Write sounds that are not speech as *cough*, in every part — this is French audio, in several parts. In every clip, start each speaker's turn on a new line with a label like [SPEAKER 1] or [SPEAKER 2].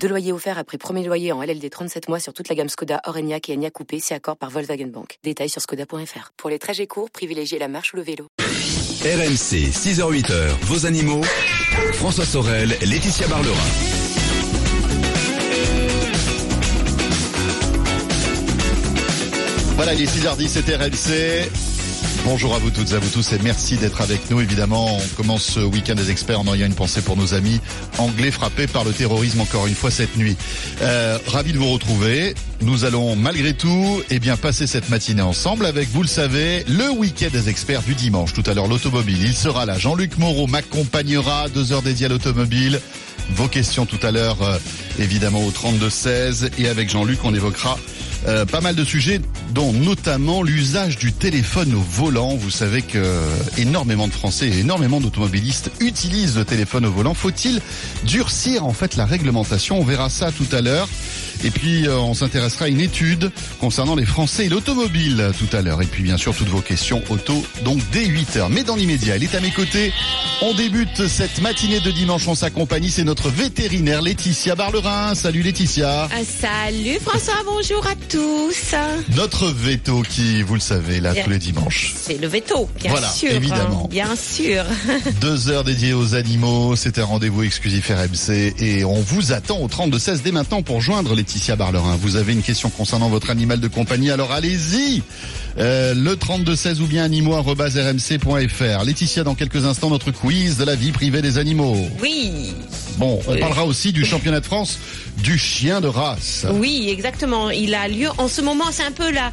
[SPEAKER 1] Deux loyers offerts après premier loyer en LLD 37 mois sur toute la gamme Skoda, Orenia et Enya Coupé, si accord par Volkswagen Bank. Détails sur skoda.fr. Pour les trajets courts, privilégiez la marche ou le vélo.
[SPEAKER 2] RMC, 6h-8h, vos animaux. François Sorel, Laetitia Barlerin.
[SPEAKER 3] Voilà, il est 6h10, c'était RMC. Bonjour à vous toutes et à vous tous et merci d'être avec nous. Évidemment, on commence ce week-end des experts en ayant une pensée pour nos amis anglais frappés par le terrorisme encore une fois cette nuit. Euh, ravi de vous retrouver. Nous allons malgré tout eh bien passer cette matinée ensemble avec, vous le savez, le week-end des experts du dimanche. Tout à l'heure, l'automobile. Il sera là. Jean-Luc Moreau m'accompagnera. Deux heures dédiées à l'automobile. Vos questions tout à l'heure, euh, évidemment, au 32-16. Et avec Jean-Luc, on évoquera euh, pas mal de sujets, dont notamment l'usage du téléphone au volant. Vous savez que énormément de Français et énormément d'automobilistes utilisent le téléphone au volant. Faut-il durcir en fait la réglementation? On verra ça tout à l'heure. Et puis euh, on s'intéressera à une étude concernant les Français et l'automobile tout à l'heure. Et puis bien sûr toutes vos questions auto donc dès 8h. Mais dans l'immédiat, elle est à mes côtés. On débute cette matinée de dimanche en sa compagnie. C'est notre vétérinaire Laetitia Barlerin. Salut Laetitia.
[SPEAKER 4] Ah, salut François, bonjour à tous.
[SPEAKER 3] Notre veto qui, vous le savez, là tous les dimanches.
[SPEAKER 4] C'est le veto, bien
[SPEAKER 3] Voilà,
[SPEAKER 4] sûr.
[SPEAKER 3] évidemment.
[SPEAKER 4] hein, bien sûr. *laughs*
[SPEAKER 3] Deux heures dédiées aux animaux, c'est un rendez-vous exclusif RMC et on vous attend au 32-16 dès maintenant pour joindre Laetitia Barlerin. Vous avez une question concernant votre animal de compagnie, alors allez-y Euh, Le 32-16 ou bien animaux.rmc.fr. Laetitia, dans quelques instants, notre quiz de la vie privée des animaux.
[SPEAKER 4] Oui,
[SPEAKER 3] Bon, on parlera aussi du championnat de France du chien de race.
[SPEAKER 4] oui, exactement. Il a lieu en ce moment, c'est un peu la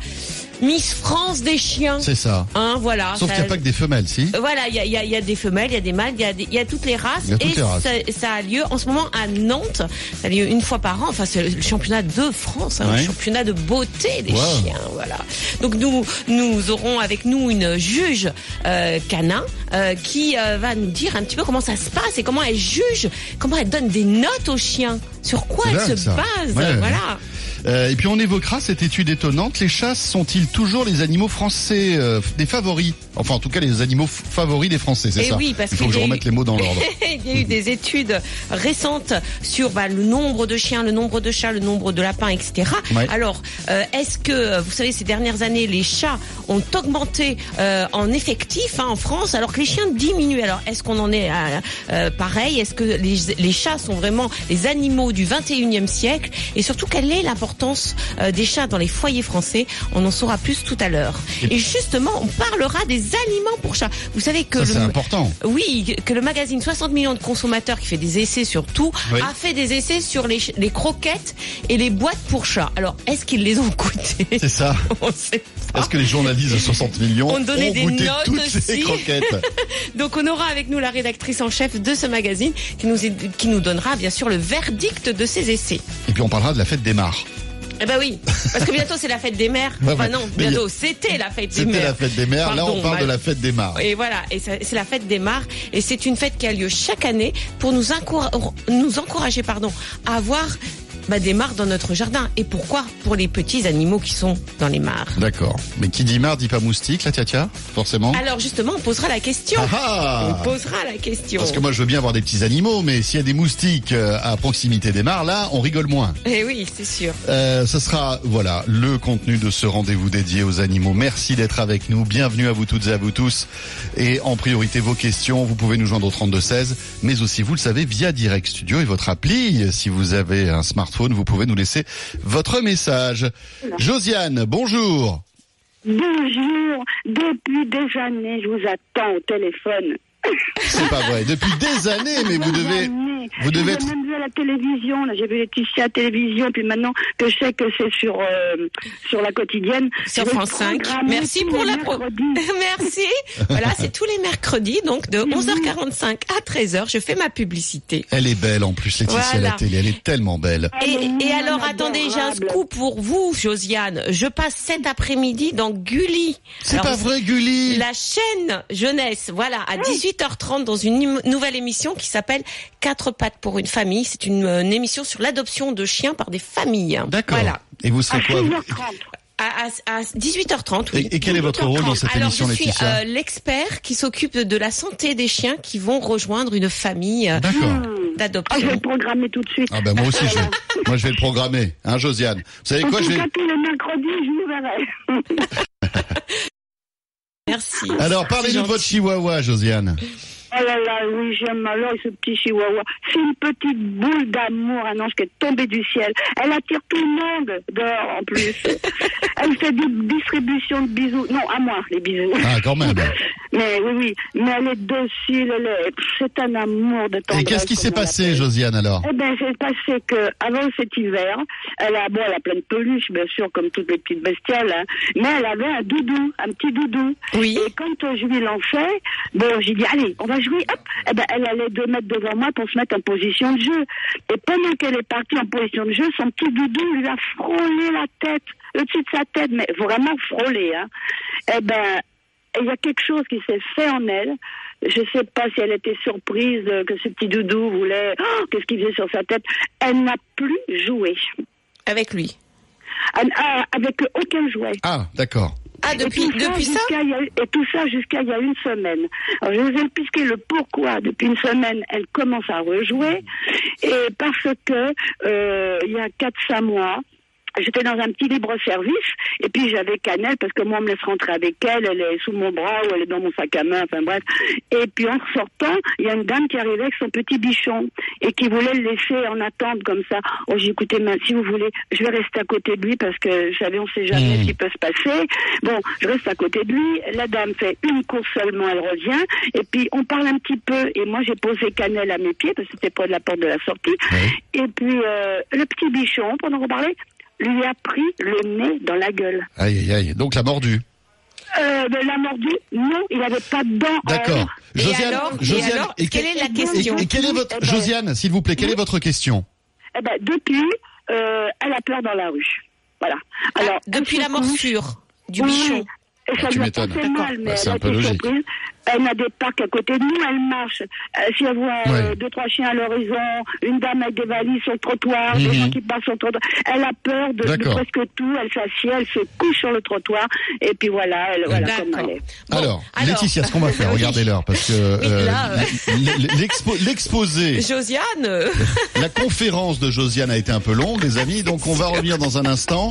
[SPEAKER 4] Miss France des chiens.
[SPEAKER 3] C'est ça.
[SPEAKER 4] Hein, voilà.
[SPEAKER 3] Sauf
[SPEAKER 4] ça-
[SPEAKER 3] qu'il n'y a pas que des femelles, si
[SPEAKER 4] Voilà, il y a, y a- y a des femelles, il y a des mâles, il y y a toutes les races.
[SPEAKER 3] A toutes
[SPEAKER 4] et
[SPEAKER 3] les races.
[SPEAKER 4] Ça, ça a lieu en ce moment à Nantes. Ça a lieu une fois par an. Enfin, c'est le championnat de France, hein,
[SPEAKER 3] Ouais.
[SPEAKER 4] le championnat de beauté des
[SPEAKER 3] Wow.
[SPEAKER 4] chiens. Voilà. Donc nous, nous aurons avec nous une juge euh, canin euh, qui euh, va nous dire un petit peu comment ça se passe et comment elle juge, comment elle donne des notes aux chiens, sur quoi elle se
[SPEAKER 3] ça.
[SPEAKER 4] base.
[SPEAKER 3] Ouais, ouais. Euh, et puis on évoquera cette étude étonnante. Les chats sont-ils toujours les animaux français euh, des favoris? Enfin, en tout cas, les animaux favoris des Français, c'est
[SPEAKER 4] Eh
[SPEAKER 3] ça
[SPEAKER 4] oui, parce
[SPEAKER 3] Il faut
[SPEAKER 4] qu'il
[SPEAKER 3] que je
[SPEAKER 4] eu-
[SPEAKER 3] remette les mots dans l'ordre. *laughs*
[SPEAKER 4] Il y a eu des études récentes sur bah, le nombre de chiens, le nombre de chats, le nombre de lapins, etc.
[SPEAKER 3] Ouais.
[SPEAKER 4] Alors, euh, est-ce que, vous savez, ces dernières années, les chats ont augmenté en effectif hein, en France, alors que les chiens diminuent? Alors, est-ce qu'on en est à, pareil? Est-ce que les, les chats sont vraiment les animaux du 21e siècle? Et surtout, quelle est l'importance euh, des chats dans les foyers français On en saura plus tout à l'heure. Et justement, on parlera des aliments pour chats. Vous savez que
[SPEAKER 3] c'est important.
[SPEAKER 4] oui, que le magazine 60 millions de consommateurs qui fait des essais sur tout
[SPEAKER 3] Oui.
[SPEAKER 4] a fait des essais sur les, les croquettes et les boîtes pour chats. Alors, est-ce qu'ils les ont goûtées?
[SPEAKER 3] C'est ça. *laughs*
[SPEAKER 4] On sait pas.
[SPEAKER 3] Est-ce que les journalistes de 60 millions
[SPEAKER 4] On
[SPEAKER 3] ont
[SPEAKER 4] des
[SPEAKER 3] goûté
[SPEAKER 4] notes
[SPEAKER 3] toutes
[SPEAKER 4] aussi.
[SPEAKER 3] ces croquettes? *laughs*
[SPEAKER 4] Donc, on aura avec nous la rédactrice en chef de ce magazine qui nous, qui nous donnera bien sûr le verdict de ces essais.
[SPEAKER 3] Et puis on parlera de la fête des mares.
[SPEAKER 4] Eh ben oui, parce que bientôt c'est la fête des mères. Enfin
[SPEAKER 3] ouais.
[SPEAKER 4] non, bientôt c'était la fête des
[SPEAKER 3] C'était
[SPEAKER 4] mères.
[SPEAKER 3] la fête des mères. Là, on parle de la fête des mares.
[SPEAKER 4] Et voilà, et c'est la fête des mares, et c'est une fête qui a lieu chaque année pour nous, encoura- nous encourager pardon, à avoir bah, des mares dans notre jardin. Et pourquoi Pour les petits animaux qui sont dans les mares.
[SPEAKER 3] D'accord. Mais qui dit mare dit pas moustique, la tia tia, forcément.
[SPEAKER 4] Alors justement, on posera la question.
[SPEAKER 3] Ah ah
[SPEAKER 4] On posera la question.
[SPEAKER 3] Parce que moi, je veux bien avoir des petits animaux, mais s'il y a des moustiques euh, à proximité des mares, là, on rigole moins.
[SPEAKER 4] Eh oui, c'est sûr.
[SPEAKER 3] Euh, ce sera voilà le contenu de ce rendez-vous dédié aux animaux. Merci d'être avec nous. Bienvenue à vous toutes et à vous tous. Et en priorité vos questions, vous pouvez nous joindre au 32 16, mais aussi vous le savez via Direct Studio et votre appli. Si vous avez un smartphone, vous pouvez nous laisser votre message. Josiane, bonjour.
[SPEAKER 5] Bonjour, depuis des années, je vous attends au téléphone.
[SPEAKER 3] C'est pas vrai. Depuis des années, mais vous devez
[SPEAKER 5] années.
[SPEAKER 3] vous devez
[SPEAKER 5] Je
[SPEAKER 3] être-
[SPEAKER 5] même vu la télévision. Là, j'ai vu Laetitia à la télévision, puis maintenant que je sais que c'est sur euh, sur la quotidienne.
[SPEAKER 4] Sur France 5.
[SPEAKER 5] programmer
[SPEAKER 4] Merci pour la pro-. *laughs* Merci. Voilà, c'est tous les mercredis, donc de
[SPEAKER 5] Mhm.
[SPEAKER 4] 11h45 à 13h. Je fais ma publicité.
[SPEAKER 3] Elle est belle en plus, Laetitia à la
[SPEAKER 4] Voilà.
[SPEAKER 3] télé. Elle est tellement belle.
[SPEAKER 4] Et, alors, attendez, j'ai un scoop pour vous, Josiane. Je passe cet après-midi dans Gulli.
[SPEAKER 3] C'est pas vrai, Gulli
[SPEAKER 4] La chaîne jeunesse, voilà, à 18h30 dans une nouvelle émission qui s'appelle Quatre pattes pour une famille. C'est une, euh, une émission sur l'adoption de chiens par des familles.
[SPEAKER 3] D'accord.
[SPEAKER 4] Voilà.
[SPEAKER 3] Et vous serez quoi vous
[SPEAKER 5] 6h30.
[SPEAKER 4] À, à- à 18h30, oui.
[SPEAKER 3] Et- et quel est votre rôle dans cette
[SPEAKER 4] Alors,
[SPEAKER 3] émission,
[SPEAKER 4] je suis euh, l'expert qui s'occupe de la santé des chiens qui vont rejoindre une famille euh,
[SPEAKER 3] D'accord.
[SPEAKER 5] Ah, je vais
[SPEAKER 4] d'adoption.
[SPEAKER 5] le programmer tout de suite.
[SPEAKER 3] Ah ben moi aussi je vais, *laughs* moi je vais le programmer, hein Josiane. Vous savez
[SPEAKER 5] En
[SPEAKER 3] quoi,
[SPEAKER 5] tout
[SPEAKER 3] je vais.
[SPEAKER 5] cas, tous les mercredis, je vous verrai. *laughs*
[SPEAKER 4] Merci.
[SPEAKER 3] Alors parlez-nous de votre chihuahua, Josiane.
[SPEAKER 5] Oh là là, oui, j'aime alors ce petit chihuahua. C'est une petite boule d'amour, un ange qui est tombé du ciel. Elle attire tout le monde dehors en plus. *laughs* Elle fait des distributions de bisous. Non, à moi, les bisous.
[SPEAKER 3] Ah quand même. *laughs*
[SPEAKER 5] Mais oui, oui, mais elle est docile, elle est... c'est un amour de tendresse.
[SPEAKER 3] Et qu'est-ce qui s'est passé. Josiane alors?
[SPEAKER 5] Eh ben, c'est passé que avant cet hiver, elle a bon, elle a plein de peluches, bien sûr, comme toutes les petites bestioles, hein, mais elle avait un doudou, un petit doudou.
[SPEAKER 4] Oui.
[SPEAKER 5] Et quand je lui lançais, bon, j'ai dit allez, on va jouer. Hop. Eh ben, elle allait deux mètres devant moi pour se mettre en position de jeu. Et pendant qu'elle est partie en position de jeu, son petit doudou lui a frôlé la tête, le dessus de sa tête, mais vraiment frôlé. Hein. Eh ben, il y a quelque chose qui s'est fait en elle. Je sais pas si elle était surprise euh, que ce petit doudou voulait. Oh, Qu'est-ce qu'il faisait sur sa tête Elle n'a plus joué
[SPEAKER 4] Avec lui.
[SPEAKER 5] Ah, avec aucun jouet.
[SPEAKER 3] Ah d'accord.
[SPEAKER 4] Ah,
[SPEAKER 5] Et
[SPEAKER 4] depuis,
[SPEAKER 5] tout ça
[SPEAKER 4] depuis ça
[SPEAKER 5] jusqu'à il y a- Et tout ça jusqu'à il y a une semaine. Alors, je vous ai expliqué le pourquoi. Depuis une semaine, elle commence à rejouer. Et parce que euh, il y a 4-5 mois, J'étais dans un petit libre-service et puis j'avais Cannelle parce que moi on me laisse rentrer avec elle, elle est sous mon bras ou elle est dans mon sac à main, enfin bref. Et puis en sortant, il y a une dame qui arrivait avec son petit bichon et qui voulait le laisser en attente comme ça. Oh j'ai écouté, mais si vous voulez, je vais rester à côté de lui parce que vous savez, on sait jamais
[SPEAKER 3] Mmh.
[SPEAKER 5] ce qui peut se passer. Bon, je reste à côté de lui. La dame fait une course seulement, elle revient et puis on parle un petit peu et moi j'ai posé Cannelle à mes pieds parce que c'était près de la porte de la sortie. Et puis euh, le petit bichon, pendant qu'on parlait, lui a pris le nez dans la gueule.
[SPEAKER 3] Aïe aïe aïe. Donc la mordue.
[SPEAKER 5] Euh, mais l'a mordu Non, il n'avait pas de dents.
[SPEAKER 3] D'accord.
[SPEAKER 4] Et
[SPEAKER 3] Josiane,
[SPEAKER 4] alors, et
[SPEAKER 3] Josiane,
[SPEAKER 4] alors,
[SPEAKER 3] et
[SPEAKER 4] quelle
[SPEAKER 3] que-
[SPEAKER 4] est la question
[SPEAKER 3] et quelle est votre
[SPEAKER 5] Eh ben-
[SPEAKER 3] Josiane, s'il vous plaît, quelle est votre question
[SPEAKER 5] Eh ben, depuis, euh, elle a peur dans la rue. Voilà. Alors,
[SPEAKER 4] Ah, Depuis
[SPEAKER 5] elle
[SPEAKER 4] la morsure du
[SPEAKER 5] Oui,
[SPEAKER 4] bichon.
[SPEAKER 5] Et
[SPEAKER 3] Ah,
[SPEAKER 5] ça
[SPEAKER 3] tu
[SPEAKER 5] lui a
[SPEAKER 3] m'étonnes.
[SPEAKER 5] pas fait
[SPEAKER 4] D'accord.
[SPEAKER 5] mal, mais
[SPEAKER 3] Bah, c'est un peu logique.
[SPEAKER 5] surprise. Elle a des parcs à côté de nous, elle marche. Euh, si elle voit euh,
[SPEAKER 3] Ouais.
[SPEAKER 5] deux, trois chiens à l'horizon, une dame avec des valises sur le trottoir,
[SPEAKER 3] Mhm.
[SPEAKER 5] des gens qui passent sur le trottoir, elle a peur de, presque tout, elle s'assied, elle se couche sur le trottoir, et puis voilà, elle, voilà comme
[SPEAKER 4] D'accord.
[SPEAKER 5] elle est.
[SPEAKER 4] Bon,
[SPEAKER 3] alors, Laetitia, ce qu'on va faire, *laughs*
[SPEAKER 4] Oui.
[SPEAKER 3] regardez l'heure, parce que
[SPEAKER 4] Oui,
[SPEAKER 3] euh,
[SPEAKER 4] euh.
[SPEAKER 3] l'exposé,
[SPEAKER 4] Josiane, euh, *laughs*
[SPEAKER 3] la conférence de Josiane a été un peu longue, les amis, donc on va revenir dans un instant.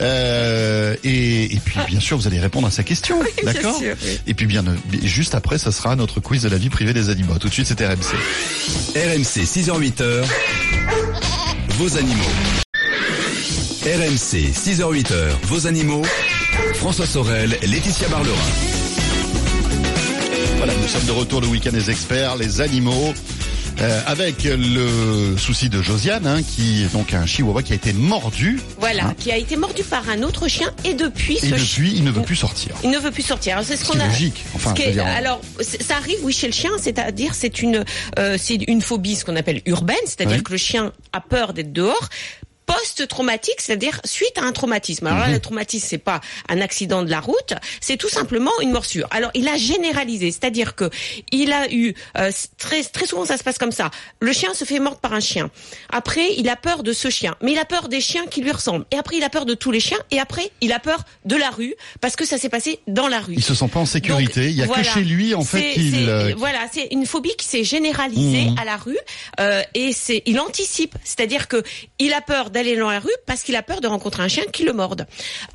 [SPEAKER 3] Euh, et, et puis, bien sûr, vous allez répondre à sa question,
[SPEAKER 4] bien
[SPEAKER 3] d'accord
[SPEAKER 4] sûr, oui.
[SPEAKER 3] Et puis, bien, euh, juste après, ça sera notre quiz de la vie privée des animaux. Tout de suite, c'était RMC.
[SPEAKER 2] RMC 6h-8h, vos animaux. RMC 6h-8h, vos animaux. François Sorel, Laetitia Barlerin.
[SPEAKER 3] Voilà, nous sommes de retour le week-end des experts, les animaux. Euh, avec le souci de Josiane, hein, qui est donc un chihuahua qui a été mordu.
[SPEAKER 4] voilà,
[SPEAKER 3] Hein
[SPEAKER 4] qui a été mordu par un autre chien et depuis
[SPEAKER 3] Et
[SPEAKER 4] ce
[SPEAKER 3] depuis, il ne veut plus sortir.
[SPEAKER 4] Il ne veut plus sortir. C'est ce qu'on a.
[SPEAKER 3] logique. Enfin,
[SPEAKER 4] ce est-
[SPEAKER 3] dire,
[SPEAKER 4] alors, ça arrive, oui, chez le chien, c'est-à-dire c'est une, euh, c'est une phobie, ce qu'on appelle urbaine, c'est-à-dire
[SPEAKER 3] Oui.
[SPEAKER 4] que le chien a peur d'être dehors. Post-traumatique, c'est-à-dire suite à un traumatisme. Alors là,
[SPEAKER 3] Mhm.
[SPEAKER 4] le traumatisme, c'est pas un accident de la route, c'est tout simplement une morsure. Alors, il a généralisé, c'est-à-dire que il a eu euh, très très souvent ça se passe comme ça. Le chien se fait mordre par un chien. Après, il a peur de ce chien, mais il a peur des chiens qui lui ressemblent. Et après, il a peur de tous les chiens. Et après, il a peur de la rue parce que ça s'est passé dans la rue.
[SPEAKER 3] il se sent pas en sécurité.
[SPEAKER 4] Donc,
[SPEAKER 3] il y a
[SPEAKER 4] voilà.
[SPEAKER 3] que chez lui, en fait, qu'il. euh,
[SPEAKER 4] Voilà, c'est une phobie qui s'est généralisée
[SPEAKER 3] Mhm.
[SPEAKER 4] à la rue euh, et c'est il anticipe, c'est-à-dire que il a peur d'aller dans la rue parce qu'il a peur de rencontrer un chien qui le morde.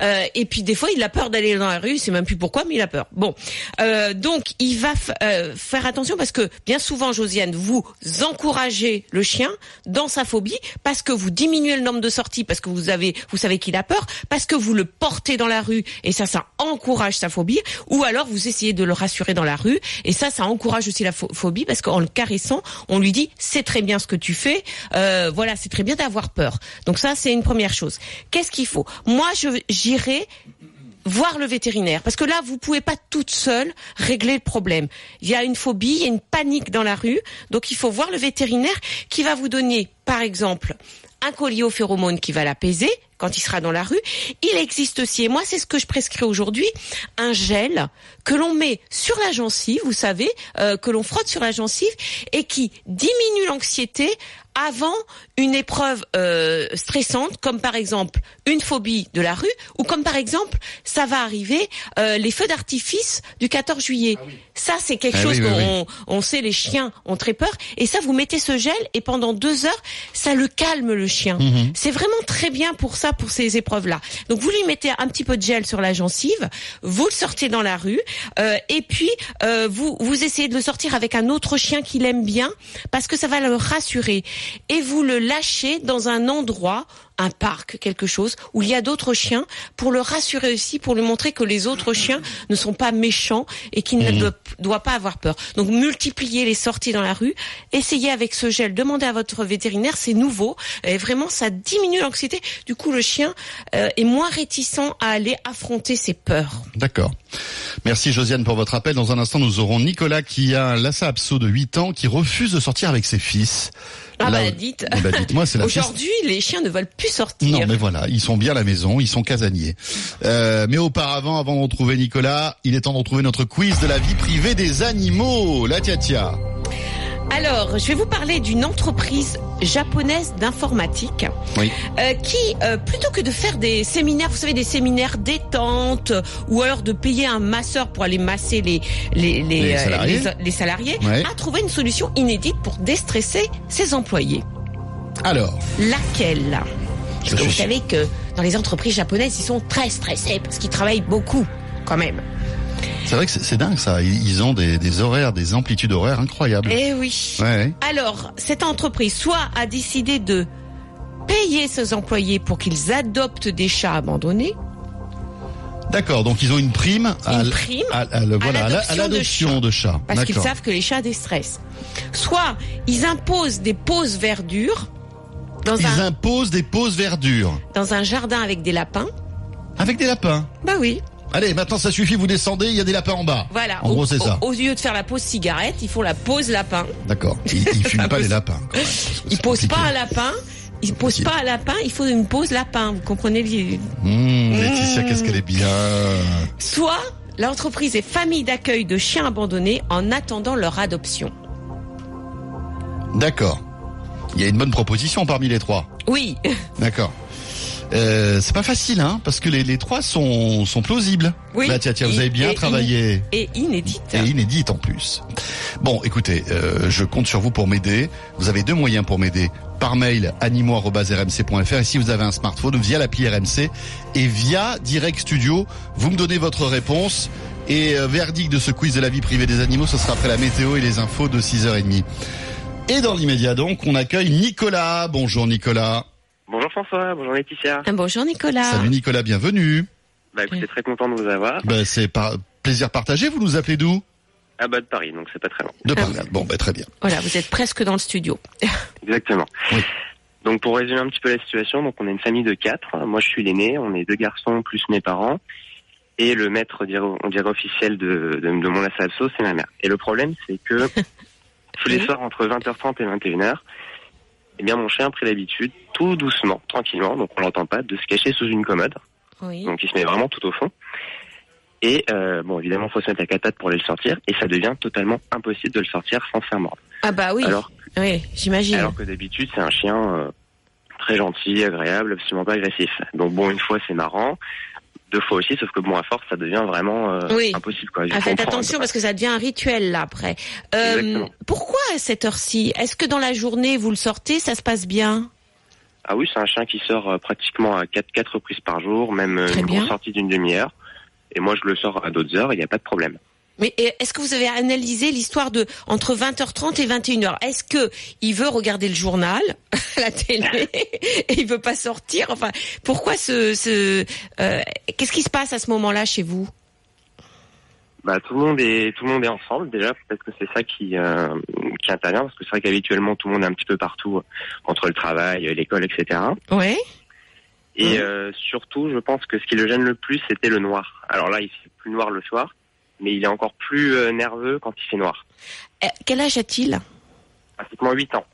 [SPEAKER 4] Euh, et puis des fois, il a peur d'aller dans la rue, c'est même plus pourquoi, mais il a peur. Bon, euh, donc il va euh, faire attention parce que bien souvent, Josiane, vous encouragez le chien dans sa phobie parce que vous diminuez le nombre de sorties, parce que vous avez, vous savez qu'il a peur, parce que vous le portez dans la rue et ça, ça encourage sa phobie, ou alors vous essayez de le rassurer dans la rue et ça, ça encourage aussi la phobie parce qu'en le caressant, on lui dit c'est très bien ce que tu fais, voilà, c'est très bien d'avoir peur. Ça, c'est une première chose. Qu'est-ce qu'il faut? Moi, j'irai voir le vétérinaire parce que là vous pouvez pas toute seule régler le problème. Il y a une phobie, il y a une panique dans la rue, donc il faut voir le vétérinaire qui va vous donner par exemple un collier aux phéromones qui va l'apaiser quand il sera dans la rue. Il existe aussi, et moi c'est ce que je prescris aujourd'hui, un gel que l'on met sur la gencive, vous savez, euh, que l'on frotte sur la gencive et qui diminue l'anxiété avant une épreuve euh, stressante, comme par exemple une phobie de la rue, ou comme par exemple, ça va arriver, euh, les feux d'artifice du 14 juillet. Ah ça, c'est quelque ah chose qu'on on sait, les chiens ont très peur. Et ça, vous mettez ce gel et pendant deux heures, ça le calme le chien. Mhm. C'est vraiment très bien pour ça, pour ces épreuves-là. Donc vous lui mettez un petit peu de gel sur la gencive, vous le sortez dans la rue, euh, et puis vous vous essayez de le sortir avec un autre chien qu'il aime bien, parce que ça va le rassurer et vous le lâchez dans un endroit un parc, quelque chose, où il y a d'autres chiens, pour le rassurer aussi, pour lui montrer que les autres chiens ne sont pas méchants et qu'il ne mmh. doit, pas avoir peur. Donc multipliez les sorties dans la rue, essayez avec ce gel, demandez à votre vétérinaire, c'est nouveau, et vraiment ça diminue l'anxiété. Du coup, le chien euh, est moins réticent à aller affronter ses peurs.
[SPEAKER 3] D'accord. Merci Josiane pour votre appel. Dans un instant, nous aurons Nicolas qui a un Lhasa Apso de 8 ans qui refuse de sortir avec ses fils.
[SPEAKER 4] Ah bah dites.
[SPEAKER 3] Ben, dites-moi, c'est la
[SPEAKER 4] Aujourd'hui, les chiens ne veulent plus sortir.
[SPEAKER 3] Non, mais voilà, ils sont bien à la maison, ils sont casaniers. Euh, mais auparavant, avant de retrouver Nicolas, il est temps de retrouver notre quiz de la vie privée des animaux. La tia tia.
[SPEAKER 4] Alors, je vais vous parler d'une entreprise japonaise d'informatique euh, qui, euh, plutôt que de faire des séminaires, vous savez, des séminaires détente ou alors de payer un masseur pour aller masser les les les, euh, salariés, a trouvé une solution inédite pour déstresser ses employés.
[SPEAKER 3] Alors.
[SPEAKER 4] Laquelle? Parce que vous savez que dans les entreprises japonaises, ils sont très stressés parce qu'ils travaillent beaucoup quand même.
[SPEAKER 3] C'est vrai que c'est dingue ça. Ils ont des, horaires, des amplitudes horaires incroyables.
[SPEAKER 4] Eh oui. Alors, cette entreprise soit a décidé de payer ses employés pour qu'ils adoptent des chats abandonnés.
[SPEAKER 3] D'accord, donc ils ont une prime
[SPEAKER 4] à, l'adoption de, chats. Parce qu'ils savent que les chats déstressent. Soit ils imposent des pauses verdure.
[SPEAKER 3] Dans ils imposent des pauses verdure.
[SPEAKER 4] Dans un jardin avec des lapins.
[SPEAKER 3] Avec des lapins
[SPEAKER 4] Bah oui.
[SPEAKER 3] Allez, maintenant ça suffit, vous descendez, il y a des lapins en bas.
[SPEAKER 4] Voilà.
[SPEAKER 3] En gros, c'est ça.
[SPEAKER 4] Au, lieu de faire la pause cigarette, ils font la pause lapin.
[SPEAKER 3] D'accord. Ils, ils fument *laughs* pas les lapins.
[SPEAKER 4] ils posent pas un lapin. Ils posent pas un lapin, il faut une pause lapin. Vous comprenez
[SPEAKER 3] mmh, Laetitia, qu'est-ce qu'elle est bien.
[SPEAKER 4] Soit l'entreprise est famille d'accueil de chiens abandonnés en attendant leur adoption.
[SPEAKER 3] D'accord. Il y a une bonne proposition parmi les trois.
[SPEAKER 4] Oui.
[SPEAKER 3] D'accord. Euh, c'est pas facile, hein, parce que les, les trois sont, sont plausibles.
[SPEAKER 4] Oui.
[SPEAKER 3] Bah, tiens, tiens, vous avez bien travaillé.
[SPEAKER 4] et inédite.
[SPEAKER 3] Et inédite en plus. Bon, écoutez, euh, je compte sur vous pour m'aider. Vous avez deux moyens pour m'aider. Par mail, animaux.rmc.fr et si vous avez un smartphone, via l'appli RMC et via Direct Studio, vous me donnez votre réponse. Et euh, verdict de ce quiz de la vie privée des animaux, ce sera après la météo et les infos de 6h30. Et dans l'immédiat donc, on accueille Nicolas. Bonjour Nicolas.
[SPEAKER 6] Bonjour François, bonjour Laetitia.
[SPEAKER 4] Ah, bonjour Nicolas.
[SPEAKER 3] Salut Nicolas, bienvenue.
[SPEAKER 6] Bah écoutez, très content de vous avoir.
[SPEAKER 3] Bah, c'est par plaisir partagé, vous nous appelez d'où?
[SPEAKER 6] Ah bah de Paris, donc c'est pas très loin.
[SPEAKER 3] De Paris, bon bah très bien.
[SPEAKER 4] Voilà, vous êtes presque dans le studio. *laughs*
[SPEAKER 6] Exactement. Donc pour résumer un petit peu la situation, donc on est une famille de quatre. Moi je suis l'aîné, on est deux garçons plus mes parents. Et le maître, on dirait officiel de, de, de mon assasso, c'est ma mère. Et le problème, c'est que *laughs* tous les soirs entre 20h30 et 21h, eh bien mon chien a pris l'habitude, tout doucement, tranquillement, donc on l'entend pas, de se cacher sous une commode. Donc il se met vraiment tout au fond. Et euh, bon, évidemment, il faut se mettre la catate pour aller le sortir, et ça devient totalement impossible de le sortir sans faire mordre.
[SPEAKER 4] Ah bah oui. Alors, oui, j'imagine.
[SPEAKER 6] Alors que d'habitude, c'est un chien euh, très gentil, agréable, absolument pas agressif. Donc bon, une fois c'est marrant, deux fois aussi, sauf que bon, à force, ça devient vraiment euh, impossible. Quoi.
[SPEAKER 4] Ah, faites attention parce que ça devient un rituel là après. Euh, pourquoi à cette heure-ci? Est-ce que dans la journée vous le sortez, ça se passe bien?
[SPEAKER 6] Ah oui, c'est un chien qui sort euh, pratiquement à quatre quatre reprises par jour, même
[SPEAKER 4] Très
[SPEAKER 6] une sortie d'une demi-heure. Et moi, je le sors à d'autres heures, il n'y a pas de problème.
[SPEAKER 4] Mais est-ce que vous avez analysé l'histoire de entre 20h30 et 21h Est-ce que il veut regarder le journal *laughs* la télé et il veut pas sortir? Enfin, pourquoi ce, ce euh, qu'est-ce qui se passe à ce moment-là chez vous?
[SPEAKER 6] Bah, tout le monde est tout le monde est ensemble déjà, peut-être que c'est ça qui euh, qui intervient parce que c'est vrai qu'habituellement tout le monde est un petit peu partout euh, entre le travail, l'école, etc.
[SPEAKER 4] Ouais.
[SPEAKER 6] Et euh, surtout, je pense que ce qui le gêne le plus, c'était le noir. Alors là, il fait plus noir le soir, mais il est encore plus euh, nerveux quand il fait noir.
[SPEAKER 4] Euh, Quel âge a-t-il?
[SPEAKER 6] Pratiquement 8 ans.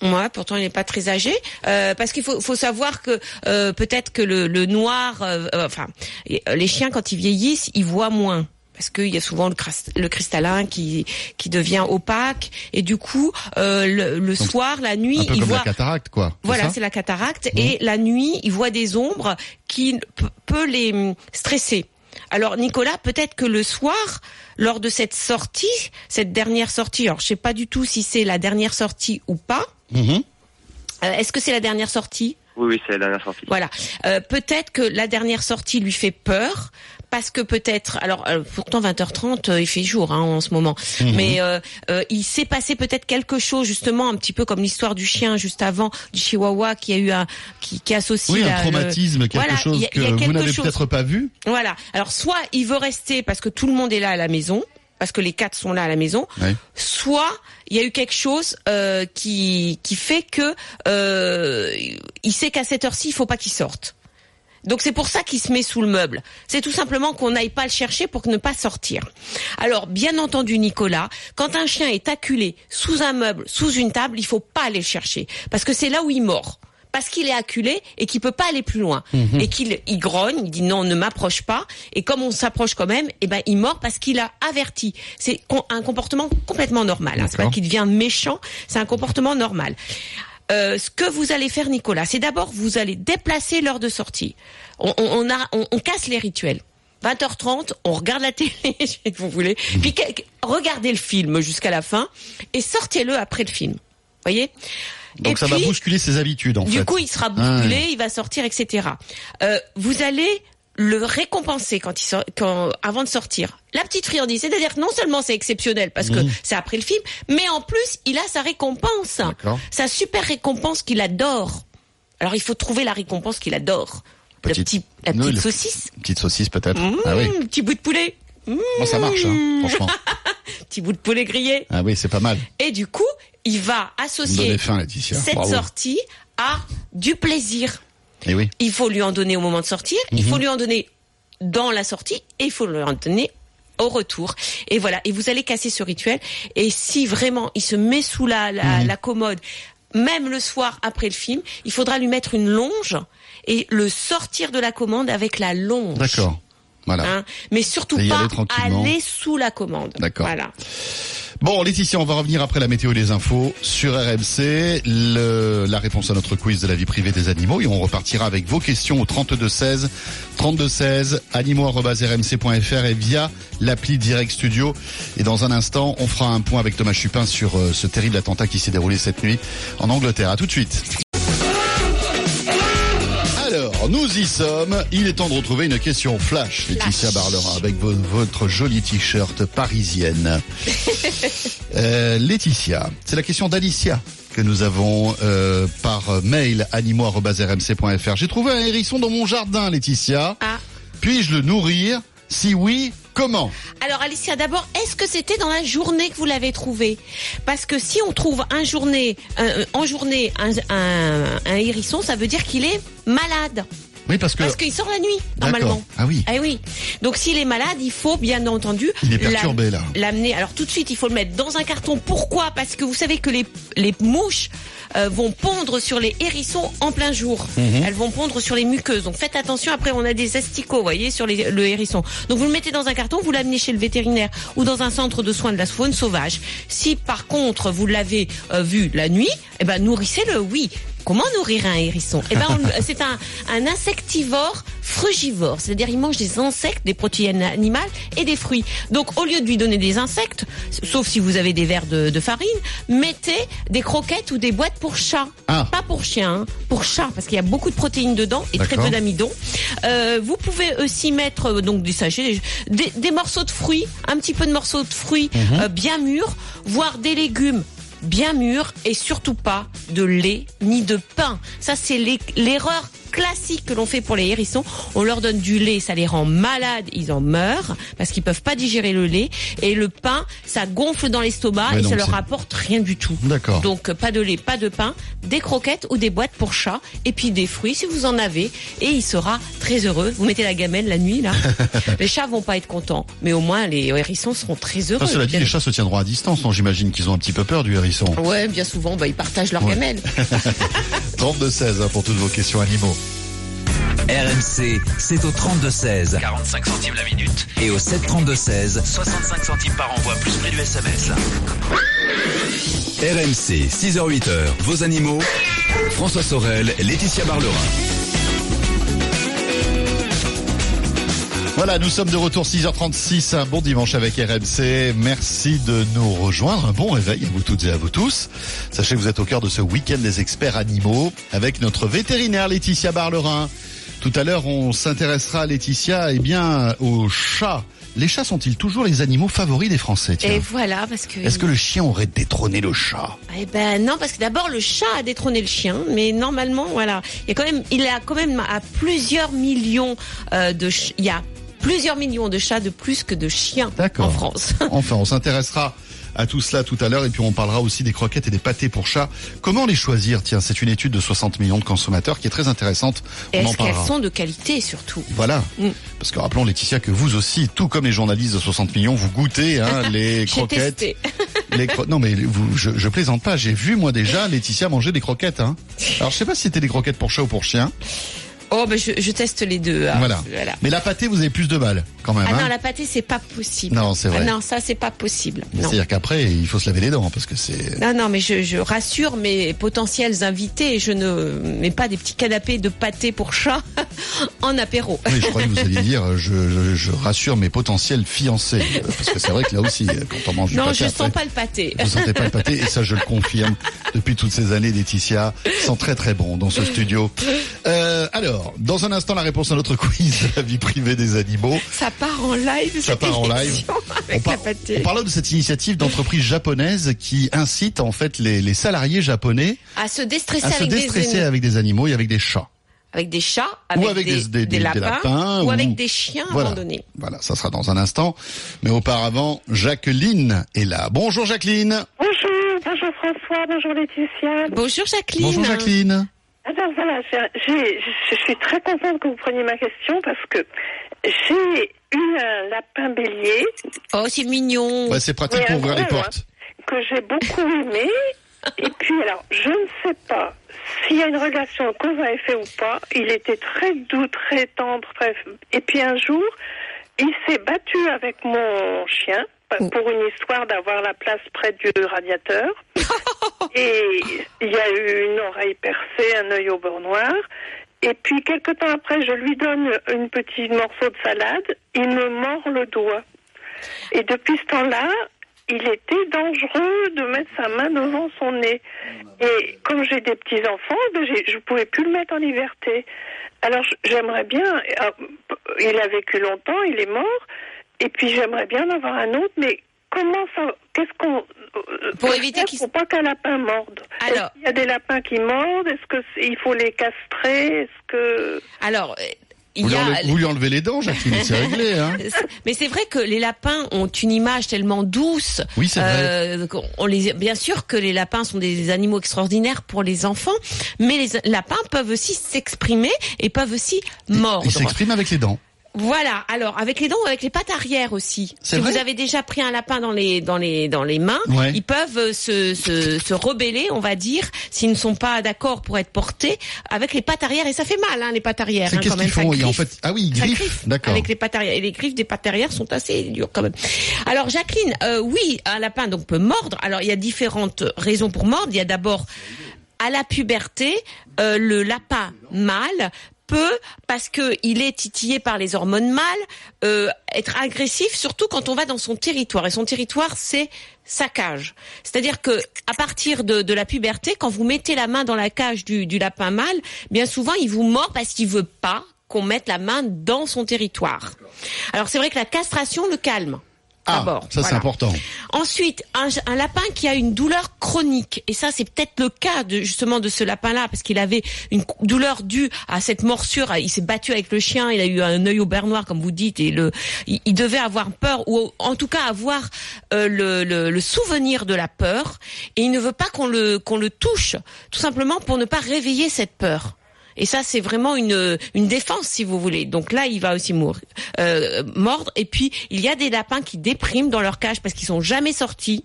[SPEAKER 4] Ouais, pourtant il n'est pas très âgé, euh, parce qu'il faut, faut savoir que euh, peut-être que le, le noir, euh, enfin, les chiens quand ils vieillissent, ils voient moins. Parce qu'il y a souvent le, le cristallin qui qui devient opaque et du coup euh, le, le
[SPEAKER 3] Donc,
[SPEAKER 4] soir, la
[SPEAKER 3] Un
[SPEAKER 4] nuit,
[SPEAKER 3] peu
[SPEAKER 4] ils
[SPEAKER 3] comme
[SPEAKER 4] voient
[SPEAKER 3] la cataracte, quoi.
[SPEAKER 4] Voilà, c'est la cataracte. Et la nuit, il voit des ombres qui peut les hum, stresser. Alors Nicolas, peut-être que le soir, lors de cette sortie, cette dernière sortie, alors je sais pas du tout si c'est la dernière sortie ou pas.
[SPEAKER 3] Mhm.
[SPEAKER 4] Euh, Est-ce que c'est la dernière sortie?
[SPEAKER 6] Oui, oui, c'est la dernière sortie.
[SPEAKER 4] Voilà. Euh, peut-être que la dernière sortie lui fait peur. Parce que peut-être, alors euh, pourtant 20h30, euh, il fait jour hein, en ce moment,
[SPEAKER 3] Mhm.
[SPEAKER 4] mais euh, il s'est passé peut-être quelque chose justement un petit peu comme l'histoire du chien juste avant du Chihuahua qui a eu un qui, qui associe
[SPEAKER 3] Oui, un
[SPEAKER 4] la- le-
[SPEAKER 3] traumatisme, quelque
[SPEAKER 4] Voilà,
[SPEAKER 3] chose
[SPEAKER 4] y a-
[SPEAKER 3] que
[SPEAKER 4] y a
[SPEAKER 3] vous
[SPEAKER 4] quelque
[SPEAKER 3] n'avez
[SPEAKER 4] chose.
[SPEAKER 3] peut-être pas vu.
[SPEAKER 4] Voilà. Alors soit il veut rester parce que tout le monde est là à la maison, parce que les quatre sont là à la maison, soit il y a eu quelque chose euh, qui qui fait que euh, il sait qu'à cette heure-ci il faut pas qu'il sorte. Donc c'est pour ça qu'il se met sous le meuble. C'est tout simplement qu'on n'aille pas le chercher pour ne pas sortir. Alors bien entendu Nicolas, quand un chien est acculé sous un meuble, sous une table, il faut pas aller le chercher parce que c'est là où il mord. Parce qu'il est acculé et qu'il peut pas aller plus loin
[SPEAKER 3] Mhm.
[SPEAKER 4] et qu'il il grogne, il dit non, ne m'approche pas. Et comme on s'approche quand même, eh ben il mord parce qu'il a averti. C'est un comportement complètement normal. Hein. C'est pas qu'il devient méchant, c'est un comportement normal. Euh, ce que vous allez faire, Nicolas, c'est d'abord vous allez déplacer l'heure de sortie. On, on, on a, on, on casse les rituels. 20h30, on regarde la *laughs* télé, si vous voulez, puis que- que- regardez le film jusqu'à la fin et sortez-le après le film. Voyez?
[SPEAKER 3] Donc
[SPEAKER 4] Et
[SPEAKER 3] ça va
[SPEAKER 4] puis,
[SPEAKER 3] bousculer ses habitudes, en
[SPEAKER 4] du
[SPEAKER 3] fait.
[SPEAKER 4] coup, il sera bousculé, il va sortir, etc. Euh, vous allez le récompenser quand il sort, quand, avant de sortir. La petite friandise, c'est-à-dire que non seulement c'est exceptionnel parce que
[SPEAKER 3] Mhm.
[SPEAKER 4] c'est après le film, mais en plus il a sa récompense, sa super récompense qu'il adore. Alors il faut trouver la récompense qu'il adore. Le petit, la petite saucisse,
[SPEAKER 3] Petite saucisse, peut-être.
[SPEAKER 4] Mmh,
[SPEAKER 3] Ah oui.
[SPEAKER 4] petit bout de poulet, Mmh,
[SPEAKER 3] Bon, ça marche, hein, franchement. *laughs*
[SPEAKER 4] petit bout de poulet grillé.
[SPEAKER 3] Ah oui, c'est pas mal.
[SPEAKER 4] Et du coup, il va associer
[SPEAKER 3] faim,
[SPEAKER 4] cette
[SPEAKER 3] Bravo.
[SPEAKER 4] sortie à du plaisir.
[SPEAKER 3] Eh oui.
[SPEAKER 4] Il faut lui en donner au moment de sortir, il
[SPEAKER 3] Mhm.
[SPEAKER 4] faut lui en donner dans la sortie et il faut lui en donner au retour. Et voilà, et vous allez casser ce rituel. Et si vraiment il se met sous la, la,
[SPEAKER 3] Mhm.
[SPEAKER 4] la commode, même le soir après le film, il faudra lui mettre une longe et le sortir de la commande avec la longe.
[SPEAKER 3] D'accord. Voilà.
[SPEAKER 4] Hein Mais surtout pas
[SPEAKER 3] aller
[SPEAKER 4] sous la commande.
[SPEAKER 3] D'accord.
[SPEAKER 4] Voilà.
[SPEAKER 3] Bon, Laetitia, on va revenir après la météo et les infos sur RMC, la réponse à notre quiz de la vie privée des animaux et on repartira avec vos questions au 32 16 32 16 animaux@rmc.fr et via l'appli Direct Studio. Et dans un instant, on fera un point avec Thomas Chupin sur euh, ce terrible attentat qui s'est déroulé cette nuit en Angleterre. À tout de suite. Alors, nous y sommes. Il est temps de retrouver une question flash, Laetitia Barlera, avec vo- votre jolie t-shirt parisienne. *laughs* Euh, Laetitia, c'est la question d'Alicia que nous avons euh, par mail animaux.rmc.fr. J'ai trouvé un hérisson dans mon jardin, Laetitia.
[SPEAKER 4] Ah.
[SPEAKER 3] Puis-je le nourrir? Si oui, comment
[SPEAKER 4] Alors Alicia, d'abord, est-ce que c'était dans la journée que vous l'avez trouvé Parce que si on trouve un un- en journée un hérisson, ça veut dire qu'il est malade.
[SPEAKER 3] Oui, parce que...
[SPEAKER 4] Parce qu'il sort la nuit, normalement.
[SPEAKER 3] Ah oui.
[SPEAKER 4] Ah oui. Donc s'il est malade, il faut bien entendu
[SPEAKER 3] Il est perturbé, là.
[SPEAKER 4] L'amener. Alors tout de suite, il faut le mettre dans un carton. Pourquoi? Parce que vous savez que les, les mouches euh, vont pondre sur les hérissons en plein jour.
[SPEAKER 3] Mhm.
[SPEAKER 4] Elles vont pondre sur les muqueuses. Donc faites attention. Après, on a des asticots, vous voyez, sur les- le hérisson. Donc vous le mettez dans un carton, vous l'amenez chez le vétérinaire ou dans un centre de soins de la faune sauvage. Si par contre vous l'avez euh, vu la nuit, eh ben nourrissez-le. Oui, Comment nourrir un hérisson Eh ben, *laughs* c'est un, un insectivore frugivore, c'est-à-dire il mange des insectes, des protéines animales et des fruits. Donc au lieu de lui donner des insectes, sauf si vous avez des verres de, de farine, mettez des croquettes ou des boîtes pour chat.
[SPEAKER 3] Ah.
[SPEAKER 4] Pas pour chien, hein, pour chat, parce qu'il y a beaucoup de protéines dedans et très peu d'amidon. Euh, vous pouvez aussi mettre euh, donc des sachets, des, des morceaux de fruits, un petit peu de morceaux de fruits
[SPEAKER 3] Mhm.
[SPEAKER 4] euh, bien mûrs, voire des légumes bien mûrs et surtout pas de lait ni de pain. Ça c'est l'erreur classique que l'on fait pour les hérissons. On leur donne du lait, ça les rend malades, ils en meurent parce qu'ils peuvent pas digérer le lait et le pain, ça gonfle dans l'estomac et ça leur apporte rien du tout.
[SPEAKER 3] D'accord.
[SPEAKER 4] Donc euh, pas de lait, pas de pain, des croquettes ou des boîtes pour chat et puis des fruits si vous en avez et il sera très heureux. Vous mettez la gamelle la nuit là. *laughs* les chats vont pas être contents, mais au moins les hérissons seront très heureux.
[SPEAKER 3] Enfin, cela dit, les chats se tiendront à distance. non J'imagine qu'ils ont un petit peu peur du hérisson.
[SPEAKER 4] Ouais, bien souvent, bah, ils partagent leur
[SPEAKER 3] Ouais.
[SPEAKER 4] gamelle. *laughs* *laughs*
[SPEAKER 3] 32-16 hein, pour toutes vos questions animaux.
[SPEAKER 7] RMC, c'est au 32-16. 45 centimes la minute. Et au 732-16. 65 centimes par envoi, plus prix du SMS.
[SPEAKER 2] RMC, 6h-8h, vos animaux. François Sorel, Laetitia Barlerin.
[SPEAKER 3] Voilà, nous sommes de retour 6h36, un bon dimanche avec RMC. Merci de nous rejoindre. Un bon réveil à vous toutes et à vous tous. Sachez que vous êtes au cœur de ce week-end des experts animaux avec notre vétérinaire Laetitia Barlerin. Tout à l'heure, on s'intéressera, Laetitia, eh bien, aux chats. Les chats sont-ils toujours les animaux favoris des Français tiens?
[SPEAKER 4] Et voilà, parce que.
[SPEAKER 3] Est-ce que le chien aurait détrôné le chat?
[SPEAKER 4] Eh ben non, parce que d'abord le chat a détrôné le chien, mais normalement, voilà, il y a quand même, il a quand même à plusieurs millions euh, de, il y a plusieurs millions de chats de plus que de chiens en France. *laughs*
[SPEAKER 3] Enfin, on s'intéressera à tout cela tout à l'heure et puis on parlera aussi des croquettes et des pâtés pour chats. Comment les choisir? Tiens, c'est une étude de 60 millions de consommateurs qui est très intéressante. On en
[SPEAKER 4] Est-ce qu'elles sont de qualité surtout?
[SPEAKER 3] Voilà.
[SPEAKER 4] Mm.
[SPEAKER 3] Parce que rappelons Laetitia que vous aussi, tout comme les journalistes de 60 millions, vous goûtez hein, *laughs* les croquettes. *laughs* Les cro- non mais vous, je, je plaisante pas. J'ai vu moi déjà Laetitia manger des croquettes. Hein. Alors je sais pas si c'était des croquettes pour chat ou pour chien.
[SPEAKER 4] Oh ben je, je teste les deux. hein.
[SPEAKER 3] voilà. Mais la pâtée, vous avez plus de balles quand même.
[SPEAKER 4] Ah
[SPEAKER 3] hein.
[SPEAKER 4] non, la pâtée c'est pas possible.
[SPEAKER 3] Non, c'est vrai.
[SPEAKER 4] Ah non, ça c'est pas possible. Non.
[SPEAKER 3] C'est-à-dire qu'après, il faut se laver les dents parce que c'est.
[SPEAKER 4] Non, non, mais je, je rassure mes potentiels invités. Je ne mets pas des petits canapés de pâté pour chat *laughs* en apéro.
[SPEAKER 3] Oui, je croyais que vous alliez dire, je, je, je rassure mes potentiels fiancés. Euh, Parce que c'est vrai que là aussi, euh, quand on mange du
[SPEAKER 4] Non,
[SPEAKER 3] pâté
[SPEAKER 4] je
[SPEAKER 3] après,
[SPEAKER 4] sens pas le pâté.
[SPEAKER 3] vous sentez pas le pâté, et ça je le confirme depuis toutes ces années, Laetitia sent très très bon dans ce studio. Euh, alors, dans un instant, la réponse à notre *laughs* quiz de la vie privée des animaux.
[SPEAKER 4] Ça part en live.
[SPEAKER 3] Ça
[SPEAKER 4] cette
[SPEAKER 3] part en live.
[SPEAKER 4] émission
[SPEAKER 3] On,
[SPEAKER 4] Avec
[SPEAKER 3] par- on parle de cette initiative d'entreprise japonaise qui incite en fait les, les salariés japonais
[SPEAKER 4] À se déstresser,
[SPEAKER 3] à se
[SPEAKER 4] avec,
[SPEAKER 3] déstresser
[SPEAKER 4] des,
[SPEAKER 3] avec des animaux et avec des chats.
[SPEAKER 4] avec des chats, avec,
[SPEAKER 3] avec
[SPEAKER 4] des,
[SPEAKER 3] des- des-
[SPEAKER 4] des
[SPEAKER 3] des
[SPEAKER 4] lapins,
[SPEAKER 3] lapins,
[SPEAKER 4] ou,
[SPEAKER 3] ou-
[SPEAKER 4] avec des chiens
[SPEAKER 3] Voilà.
[SPEAKER 4] abandonnés.
[SPEAKER 3] Voilà, ça sera dans un instant. Mais auparavant, Jacqueline est là. Bonjour Jacqueline.
[SPEAKER 8] Bonjour, bonjour François, bonjour Laetitia.
[SPEAKER 4] Bonjour Jacqueline.
[SPEAKER 3] Bonjour Jacqueline.
[SPEAKER 8] Alors voilà, j'ai- j'ai- je suis très contente que vous preniez ma question parce que j'ai eu un lapin bélier
[SPEAKER 4] Oh, c'est mignon.
[SPEAKER 3] Ouais, c'est pratique pour ouvrir les portes.
[SPEAKER 8] que j'ai beaucoup *laughs* aimé. Et puis alors, je ne sais pas s'il y a une relation cause à effet ou pas. Il était très doux, très tendre, très. Et puis un jour, il s'est battu avec mon chien pour une histoire d'avoir la place près du radiateur. *laughs* Et il y a eu une oreille percée, un œil au bord noir. Et puis, quelque temps après, je lui donne une petite morceau de salade. Il me mord le doigt. Et depuis ce temps-là, il était dangereux de mettre sa main devant son nez. Et comme j'ai des petits-enfants, ben, j'ai- je ne pouvais plus le mettre en liberté. Alors, j'aimerais bien... euh, il a vécu longtemps, il est mort. Et puis, j'aimerais bien en avoir un autre, mais comment ça... Qu'est-ce qu'on... euh,
[SPEAKER 4] Pour éviter
[SPEAKER 8] faire
[SPEAKER 4] qu'il
[SPEAKER 8] pour pas qu'un lapin morde?
[SPEAKER 4] Alors-
[SPEAKER 8] qu'il y a des lapins qui mordent? Est-ce que il faut les castrer? Est-ce que...
[SPEAKER 4] Alors, euh, il
[SPEAKER 3] Vous lui,
[SPEAKER 4] a.
[SPEAKER 3] enlevez, vous lui enlevez les dents, Jacqueline, c'est *laughs* réglé. Hein
[SPEAKER 4] Mais c'est vrai que les lapins ont une image tellement douce.
[SPEAKER 3] Oui, c'est vrai.
[SPEAKER 4] Euh, qu'on- on les, bien sûr que les lapins sont des animaux extraordinaires pour les enfants, mais les lapins peuvent aussi s'exprimer et peuvent aussi mordre.
[SPEAKER 3] Il s'exprime avec les dents.
[SPEAKER 4] Voilà. Alors avec les dents, ou avec les pattes arrière aussi. Si
[SPEAKER 3] vrai
[SPEAKER 4] vous avez déjà pris un lapin dans les dans les dans les mains,
[SPEAKER 3] Ouais.
[SPEAKER 4] ils peuvent euh, se, se se rebeller, on va dire, s'ils ne sont pas d'accord pour être portés avec les pattes arrière. Et ça fait mal, hein, les pattes arrière. Hein,
[SPEAKER 3] qu'est-ce qu'ils font En fait, ah oui, ils
[SPEAKER 4] Ça
[SPEAKER 3] griffent.
[SPEAKER 4] griffe
[SPEAKER 3] D'accord.
[SPEAKER 4] Avec les pattes arrière. Et les griffes des pattes arrière sont assez dures quand même. Alors Jacqueline, euh, oui, un lapin donc peut mordre. Alors il y a différentes raisons pour mordre. Il y a d'abord à la puberté, euh, le lapin mâle peut, parce que il est titillé par les hormones mâles, euh, être agressif, surtout quand on va dans son territoire. Et son territoire, c'est sa cage. C'est-à-dire que à partir de, de, la puberté, quand vous mettez la main dans la cage du, du lapin mâle, bien souvent il vous mord parce qu'il veut pas qu'on mette la main dans son territoire. Alors c'est vrai que la castration le calme.
[SPEAKER 3] Ah, ça c'est important.
[SPEAKER 4] Ensuite, un, un, lapin qui a une douleur chronique, et ça c'est peut-être le cas de, justement de ce lapin-là, parce qu'il avait une douleur due à cette morsure, il s'est battu avec le chien, il a eu un œil au beurre noir comme vous dites, et le, il, il devait avoir peur, ou en tout cas avoir euh, le, le, le, souvenir de la peur, et il ne veut pas qu'on le, qu'on le touche, tout simplement pour ne pas réveiller cette peur. Et ça, c'est vraiment une, une défense, si vous voulez. Donc là, il va aussi euh, mordre. Et puis, il y a des lapins qui dépriment dans leur cage parce qu'ils sont jamais sortis.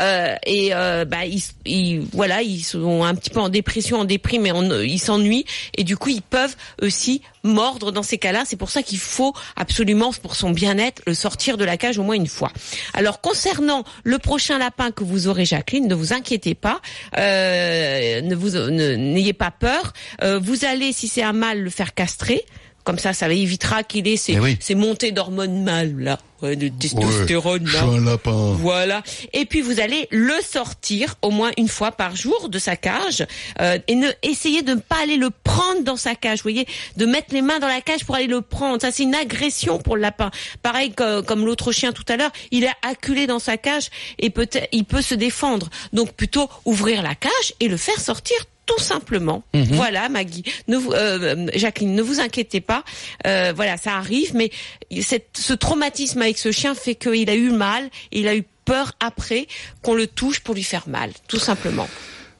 [SPEAKER 4] Euh, et euh, bah ils, ils, voilà ils sont un petit peu en dépression en déprime et on, ils s'ennuient. Et du coup ils peuvent aussi mordre dans ces cas-là. C'est pour ça qu'il faut absolument pour son bien-être le sortir de la cage au moins une fois. Alors concernant le prochain lapin que vous aurez Jacqueline ne vous inquiétez pas. Euh, ne vous n'ayez pas peur. Euh, vous allez si c'est un mâle le faire castrer. Comme ça, ça évitera qu'il ait ces,
[SPEAKER 3] oui.
[SPEAKER 4] ces montées d'hormones mâles, là, ouais, de testostérone.
[SPEAKER 3] Ouais, là. un lapin.
[SPEAKER 4] Voilà. Et puis vous allez le sortir au moins une fois par jour de sa cage euh, et ne essayez de ne pas aller le prendre dans sa cage. Vous voyez, de mettre les mains dans la cage pour aller le prendre. Ça, c'est une agression pour le lapin. Pareil que, comme l'autre chien tout à l'heure, il est acculé dans sa cage et peut il peut se défendre. Donc plutôt ouvrir la cage et le faire sortir tout simplement.
[SPEAKER 3] Mhm.
[SPEAKER 4] Mmh. Voilà, Maggie. Ne vous, euh, Jacqueline, ne vous inquiétez pas. Euh, voilà, ça arrive, mais cette, ce traumatisme avec ce chien fait qu'il a eu mal, et il a eu peur après qu'on le touche pour lui faire mal, tout simplement.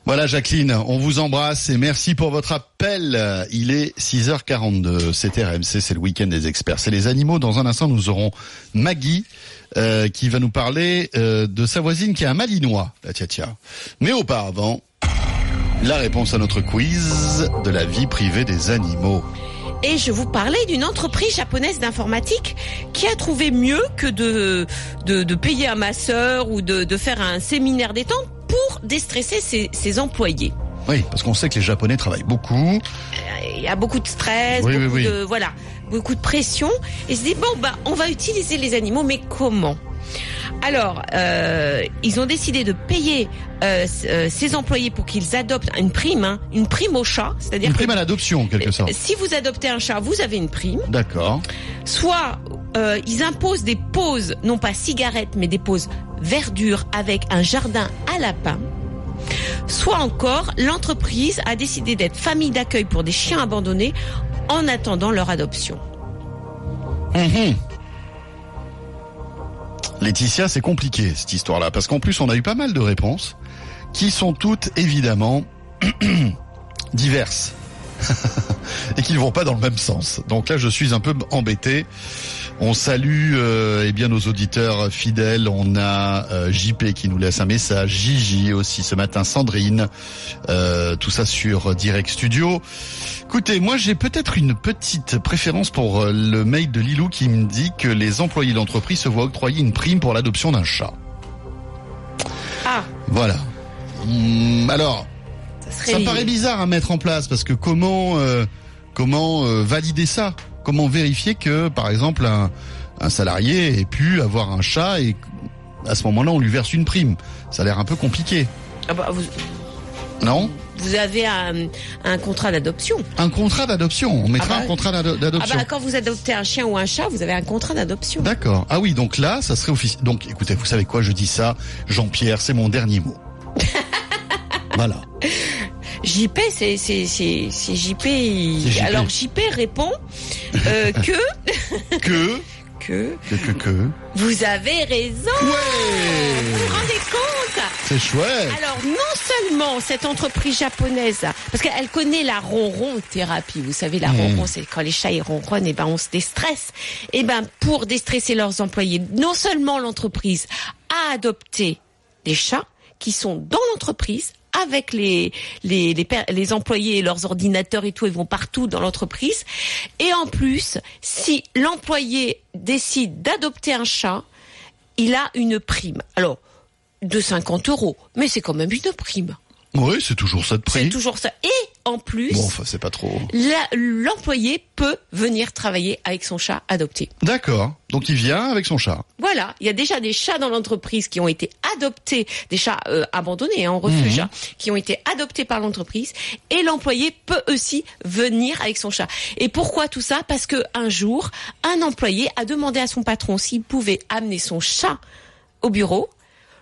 [SPEAKER 3] Voilà Jacqueline, on vous embrasse et merci pour votre appel. Il est 6h42, c'est RMC, c'est le week-end des experts. C'est les animaux. Dans un instant, nous aurons Maggie euh, qui va nous parler euh, de sa voisine qui a un malinois, la tia tia. Mais auparavant, la réponse à notre quiz de la vie privée des animaux.
[SPEAKER 4] Et je vous parlais d'une entreprise japonaise d'informatique qui a trouvé mieux que de, de, de payer un masseur ou de, de, faire un séminaire détente pour déstresser ses, ses employés.
[SPEAKER 3] Oui, parce qu'on sait que les Japonais travaillent beaucoup.
[SPEAKER 4] Il y a beaucoup de stress,
[SPEAKER 3] oui,
[SPEAKER 4] beaucoup
[SPEAKER 3] oui, oui.
[SPEAKER 4] de voilà, beaucoup de pression. Et se dit bon bah on va utiliser les animaux, mais comment? Alors, euh, ils ont décidé de payer euh, ces employés pour qu'ils adoptent une prime, hein, une prime au chat, c'est-à-dire
[SPEAKER 3] une prime à l'adoption en quelque sorte.
[SPEAKER 4] Si vous adoptez un chat, vous avez une prime.
[SPEAKER 3] D'accord.
[SPEAKER 4] Soit euh, ils imposent des pauses, non pas cigarettes, mais des pauses verdure avec un jardin à lapin. Soit encore, l'entreprise a décidé d'être famille d'accueil pour des chiens abandonnés en attendant leur adoption.
[SPEAKER 3] Mmh. Laetitia, c'est compliqué cette histoire-là, parce qu'en plus on a eu pas mal de réponses qui sont toutes évidemment *clears throat* diverses *laughs* et qui ne vont pas dans le même sens. Donc là, je suis un peu embêté. On salue euh, eh bien nos auditeurs fidèles. On a euh, JP qui nous laisse un message, Gigi aussi ce matin, Sandrine, euh, tout ça sur Direct Studio. Écoutez, moi j'ai peut-être une petite préférence pour euh, le mail de Lilou qui me dit que les employés d'entreprise se voient octroyer une prime pour l'adoption d'un chat.
[SPEAKER 4] Ah.
[SPEAKER 3] Voilà. Hum, alors,
[SPEAKER 4] ça,
[SPEAKER 3] ça me paraît bizarre à mettre en place parce que comment euh, comment valider ça? Comment vérifier que, par exemple, un, un salarié ait pu avoir un chat et à ce moment-là on lui verse une prime Ça a l'air un peu compliqué.
[SPEAKER 4] Ah bah, vous...
[SPEAKER 3] Non?
[SPEAKER 4] Vous avez un, un contrat d'adoption.
[SPEAKER 3] Un contrat d'adoption. On mettra
[SPEAKER 4] Ah bah,
[SPEAKER 3] un contrat d'adoption.
[SPEAKER 4] Ah bah, quand vous adoptez un chien ou un chat, vous avez un contrat d'adoption.
[SPEAKER 3] D'accord. Ah oui, donc là, ça serait officiel. Donc, écoutez, vous savez quoi Je dis ça, Jean-Pierre, c'est mon dernier mot. *laughs* voilà.
[SPEAKER 4] JP, c'est c'est c'est c'est JP. il-
[SPEAKER 3] JP.
[SPEAKER 4] Alors JP répond euh, que
[SPEAKER 3] Que
[SPEAKER 4] que
[SPEAKER 3] que que que.
[SPEAKER 4] vous avez raison.
[SPEAKER 3] Ouais.
[SPEAKER 4] Vous vous rendez compte?
[SPEAKER 3] C'est chouette.
[SPEAKER 4] Alors non seulement cette entreprise japonaise, parce qu'elle connaît la ronron thérapie. Vous savez, la
[SPEAKER 3] Mmh.
[SPEAKER 4] ronron, c'est quand les chats ils ronronnent, et ben on se déstresse. Et ben pour déstresser leurs employés, non seulement l'entreprise a adopté des chats qui sont dans l'entreprise avec les les, les employés et leurs ordinateurs et tout, ils vont partout dans l'entreprise. Et en plus, si l'employé décide d'adopter un chat, il a une prime. Alors de 50 euros, mais c'est quand même une prime.
[SPEAKER 3] Oui, c'est toujours ça de
[SPEAKER 4] C'est
[SPEAKER 3] prix.
[SPEAKER 4] toujours ça. Et en plus,
[SPEAKER 3] Bon, enfin, c'est pas trop.
[SPEAKER 4] l'employé peut venir travailler avec son chat adopté.
[SPEAKER 3] D'accord. Donc il vient avec son chat.
[SPEAKER 4] Voilà, il y a déjà des chats dans l'entreprise qui ont été adoptés, des chats euh, abandonnés hein, en refuge, hein, qui ont été adoptés par l'entreprise, et l'employé peut aussi venir avec son chat. Et pourquoi tout ça? Parce que un jour, un employé a demandé à son patron s'il pouvait amener son chat au bureau.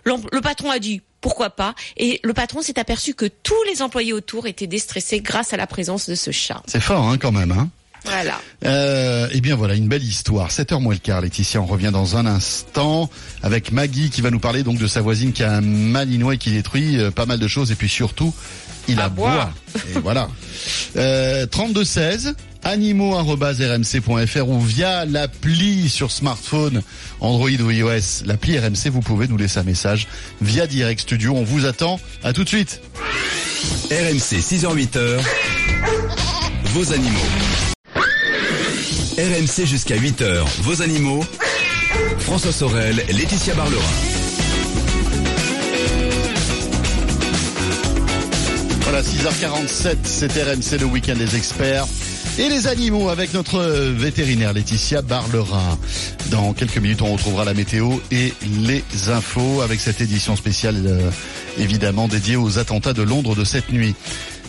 [SPEAKER 4] Le patron a dit pourquoi pas, et le patron s'est aperçu que tous les employés autour étaient déstressés grâce à la présence de ce chat.
[SPEAKER 3] C'est fort, hein, quand même. Hein.
[SPEAKER 4] Voilà.
[SPEAKER 3] Euh, eh bien voilà, une belle histoire. 7h moins le quart, Laetitia, on revient dans un instant avec Maggie qui va nous parler donc de sa voisine qui a un malinois et qui détruit euh, pas mal de choses et puis surtout, il
[SPEAKER 4] À
[SPEAKER 3] aboie.
[SPEAKER 4] boire.
[SPEAKER 3] Et voilà. Euh, 3216 animaux@rmc.fr ou via l'appli sur smartphone Android ou iOS, l'appli RMC, vous pouvez nous laisser un message via Direct Studio. On vous attend. À tout de suite.
[SPEAKER 2] RMC 6h-8h, vos animaux. RMC jusqu'à 8h, vos animaux. François Sorel, Laetitia Barlerin.
[SPEAKER 3] Voilà, 6h47, c'est RMC le week-end des experts. Et les animaux avec notre vétérinaire Laetitia Barlerin. Dans quelques minutes, on retrouvera la météo et les infos avec cette édition spéciale euh, évidemment dédiée aux attentats de Londres de cette nuit.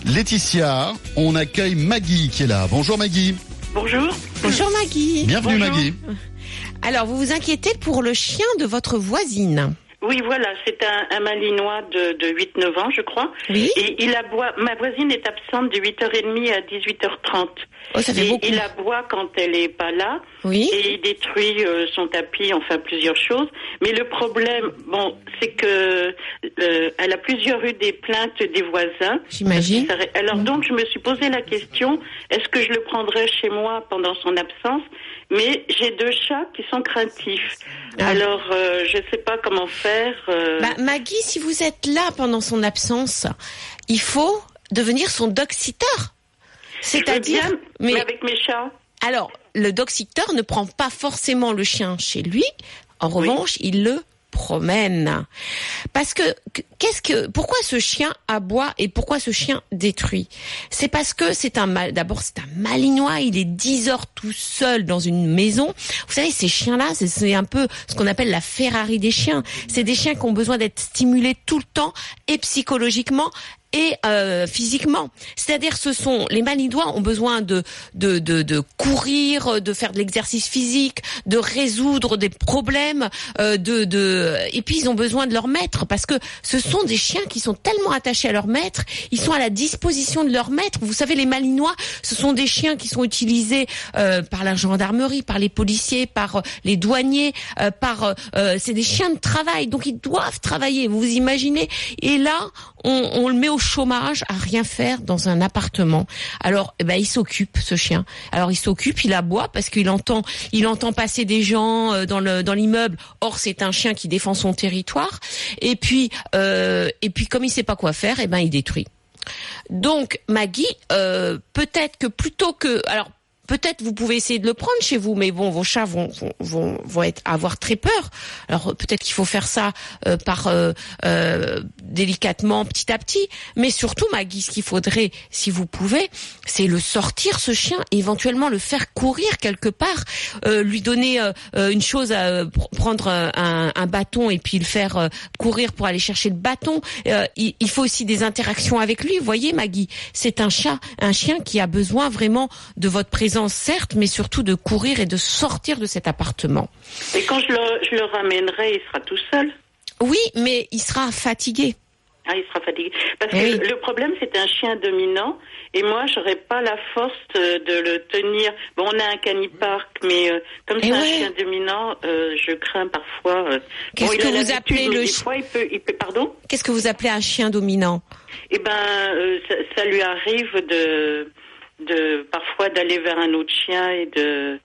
[SPEAKER 3] Laetitia, on accueille Maggie qui est là. Bonjour Maggie.
[SPEAKER 9] Bonjour.
[SPEAKER 4] Bonjour Maggie.
[SPEAKER 3] Bienvenue
[SPEAKER 9] Bonjour.
[SPEAKER 3] Maggie.
[SPEAKER 4] Alors, vous vous inquiétez pour le chien de votre voisine?
[SPEAKER 9] Oui, voilà, c'est un, un malinois de, de 8-9 ans, je crois.
[SPEAKER 4] Oui.
[SPEAKER 9] Et il aboie. Ma voisine est absente de 8h30 à 18h30.
[SPEAKER 4] Oh, ça fait
[SPEAKER 9] et
[SPEAKER 4] beaucoup.
[SPEAKER 9] il aboie quand elle est pas là.
[SPEAKER 4] Oui.
[SPEAKER 9] Et il détruit euh, son tapis, enfin plusieurs choses. Mais le problème, bon, c'est que euh, elle a plusieurs eu des plaintes des voisins.
[SPEAKER 4] J'imagine.
[SPEAKER 9] Alors donc, je me suis posé la question est-ce que je le prendrais chez moi pendant son absence? Mais j'ai deux chats qui sont craintifs.
[SPEAKER 4] Ah.
[SPEAKER 9] Alors, euh, je sais pas comment faire. euh,
[SPEAKER 4] Bah, Maggie, si vous êtes là pendant son absence, il faut devenir son
[SPEAKER 9] veux
[SPEAKER 4] C'est-à-dire, mais
[SPEAKER 9] mais avec mes chats.
[SPEAKER 4] alors, le dog sitter ne prend pas forcément le chien chez lui. En
[SPEAKER 9] Oui.
[SPEAKER 4] revanche, il le promène. Parce que qu'est-ce que pourquoi ce chien aboie et pourquoi ce chien détruit? C'est parce que c'est un mal d'abord c'est un malinois, il est 10 heures tout seul dans une maison. Vous savez ces chiens-là, c'est- c'est un peu ce qu'on appelle la Ferrari des chiens. C'est des chiens qui ont besoin d'être stimulés tout le temps et psychologiquement et euh, physiquement. C'est-à-dire, ce sont les malinois ont besoin de de, de de courir, de faire de l'exercice physique, de résoudre des problèmes, euh, de de et puis ils ont besoin de leur maître parce que ce sont des chiens qui sont tellement attachés à leur maître, ils sont à la disposition de leur maître. Vous savez, les malinois, ce sont des chiens qui sont utilisés euh, par la gendarmerie, par les policiers, par euh, les douaniers, euh, par euh, c'est des chiens de travail, donc ils doivent travailler. Vous vous imaginez Et là, on, on le met au chômage à rien faire dans un appartement. Alors, eh ben, il s'occupe ce chien. Alors, il s'occupe, il aboie parce qu'il entend, il entend passer des gens euh, dans le dans l'immeuble. Or, c'est un chien qui défend son territoire. Et puis, euh, et puis, comme il sait pas quoi faire, eh ben, il détruit. Donc, Maggie, euh, peut-être que plutôt que, alors. Peut-être vous pouvez essayer de le prendre chez vous, mais bon, vos chats vont vont vont, être avoir très peur. Alors euh, peut-être qu'il faut faire ça euh, par euh, délicatement, petit à petit. Mais surtout, Maggie, ce qu'il faudrait, si vous pouvez, c'est le sortir ce chien, éventuellement le faire courir quelque part, lui donner une chose, à, pr- prendre un, bâton et puis le faire courir pour aller chercher le bâton. Il, il faut aussi des interactions avec lui. Vous voyez, Maggie, c'est un chat, un chien qui a besoin vraiment de votre présence, certes, mais surtout de courir et de sortir de cet appartement.
[SPEAKER 9] Et quand je le, je le ramènerai, il sera tout seul?
[SPEAKER 4] Oui, mais il sera fatigué.
[SPEAKER 9] Ah, il sera fatigué. Parce que
[SPEAKER 4] Eh oui.
[SPEAKER 9] le problème, c'est un chien dominant. Et moi, j'aurais pas la force euh, de le tenir. Bon, on a un canipark, mais euh, comme
[SPEAKER 4] Eh
[SPEAKER 9] c'est un chien dominant, euh, je crains parfois. euh,
[SPEAKER 4] Qu'est-ce que vous appelez le
[SPEAKER 9] des
[SPEAKER 4] chi-
[SPEAKER 9] fois, il peut, il peut, pardon?
[SPEAKER 4] Qu'est-ce que vous appelez un chien dominant?
[SPEAKER 9] Eh ben, ça, ça lui arrive de, de parfois d'aller vers un autre chien et de.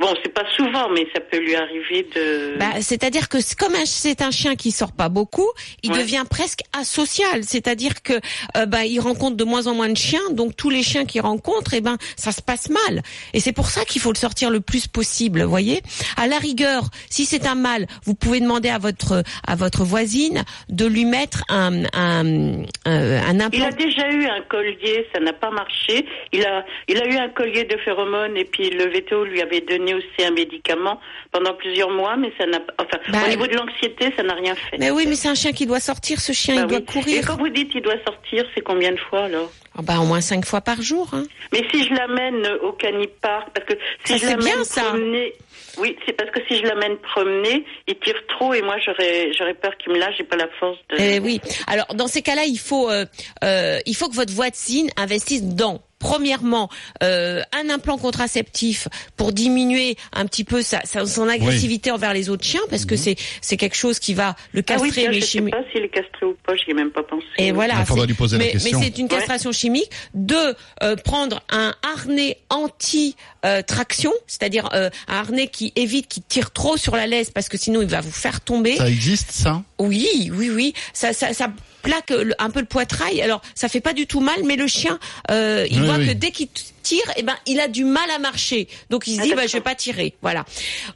[SPEAKER 9] Bon, c'est pas souvent, mais ça peut lui arriver de.
[SPEAKER 4] Bah, c'est-à-dire que comme c'est un chien qui sort pas beaucoup, il
[SPEAKER 9] Ouais.
[SPEAKER 4] devient presque asocial. C'est-à-dire que euh, bah, il rencontre de moins en moins de chiens, donc tous les chiens qu'il rencontre, eh ben ça se passe mal. Et c'est pour ça qu'il faut le sortir le plus possible. Vous voyez. À la rigueur, si c'est un mâle, vous pouvez demander à votre à votre voisine de lui mettre un un, euh, un
[SPEAKER 9] Il
[SPEAKER 4] implant.
[SPEAKER 9] a déjà eu un collier, ça n'a pas marché. Il a, il a eu un collier de phéromones et puis le VTO lui avait donné aussi un médicament pendant plusieurs mois, mais ça n'a. Enfin,
[SPEAKER 4] Bah,
[SPEAKER 9] au niveau de l'anxiété, ça n'a rien fait.
[SPEAKER 4] Mais oui, mais c'est un chien qui doit sortir. Ce chien,
[SPEAKER 9] Bah
[SPEAKER 4] il doit
[SPEAKER 9] oui. Et
[SPEAKER 4] courir.
[SPEAKER 9] quand vous dites il doit sortir, c'est combien de fois alors?
[SPEAKER 4] Ah bah, au moins cinq fois par jour. Hein.
[SPEAKER 9] Mais si je l'amène au canipark, parce que si
[SPEAKER 4] Ça,
[SPEAKER 9] je l'amène
[SPEAKER 4] ça.
[SPEAKER 9] promener, oui, c'est parce que si je l'amène promener, il tire trop et moi j'aurais j'aurais peur qu'il me lâche, j'ai pas la force de.
[SPEAKER 4] Eh oui. Alors dans ces cas-là, il faut euh, euh, il faut que votre voisine investisse dans Premièrement, euh, un implant contraceptif pour diminuer un petit peu sa, sa- son agressivité envers les autres chiens, parce que c'est c'est quelque chose qui va le
[SPEAKER 9] ah oui,
[SPEAKER 4] castrer,
[SPEAKER 9] tiens,
[SPEAKER 4] mais
[SPEAKER 9] je sais
[SPEAKER 4] chimi-
[SPEAKER 9] pas s'il est castré ou pas, j'y ai même pas pensé.
[SPEAKER 4] Et voilà.
[SPEAKER 3] Il faudra lui poser la
[SPEAKER 4] mais,
[SPEAKER 3] question.
[SPEAKER 4] Mais c'est une castration chimique. Deux, euh, prendre un harnais anti-traction, c'est-à-dire euh, un harnais qui évite qu'il tire trop sur la laisse parce que sinon il va vous faire tomber.
[SPEAKER 3] Ça existe, ça?
[SPEAKER 4] Oui, oui, oui. Ça, ça, ça plaque un peu le poitrail. Alors, ça fait pas du tout mal, mais le chien, euh, il
[SPEAKER 3] Oui,
[SPEAKER 4] voit
[SPEAKER 3] oui.
[SPEAKER 4] que dès qu'il tire, eh ben, il a du mal à marcher. Donc, il se dit, bah, je vais pas tirer. Voilà.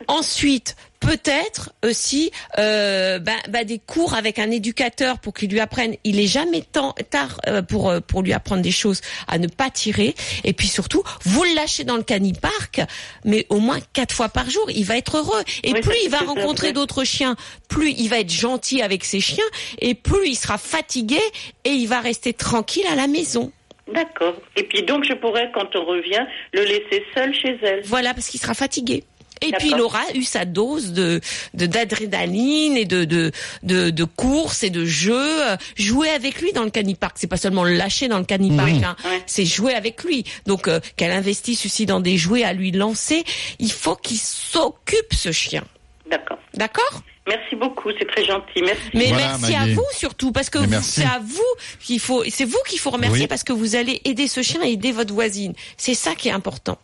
[SPEAKER 4] Ensuite, peut-être aussi euh, bah, bah, des cours avec un éducateur pour qu'il lui apprenne. Il est jamais temps, tard euh, pour euh, pour lui apprendre des choses à ne pas tirer. Et puis surtout, vous le lâchez dans le canipark, mais au moins quatre fois par jour, il va être heureux. Et
[SPEAKER 9] Oui,
[SPEAKER 4] plus il va rencontrer d'autres chiens, plus il va être gentil avec ses chiens, et plus il sera fatigué et il va rester tranquille à la maison.
[SPEAKER 9] D'accord. Et puis donc je pourrais, quand on revient, le laisser seul chez elle.
[SPEAKER 4] Voilà, parce qu'il sera fatigué. Et puis il aura eu sa dose de de- d'adrénaline et de de de, de courses et de jeux. Euh, Jouer avec lui dans le canipark, c'est pas seulement le lâcher dans le canipark,
[SPEAKER 3] Oui.
[SPEAKER 4] hein,
[SPEAKER 9] Ouais.
[SPEAKER 4] c'est jouer avec lui. Donc euh, qu'elle investisse aussi dans des jouets à lui lancer. Il faut qu'il s'occupe ce chien.
[SPEAKER 9] D'accord.
[SPEAKER 4] D'accord?
[SPEAKER 9] Merci beaucoup, c'est très gentil. Merci.
[SPEAKER 4] Mais
[SPEAKER 3] Voilà,
[SPEAKER 4] merci à vous surtout parce que c'est à vous qu'il faut, c'est vous qu'il faut remercier
[SPEAKER 3] Oui.
[SPEAKER 4] parce que vous allez aider ce chien et aider votre voisine. C'est ça qui est important.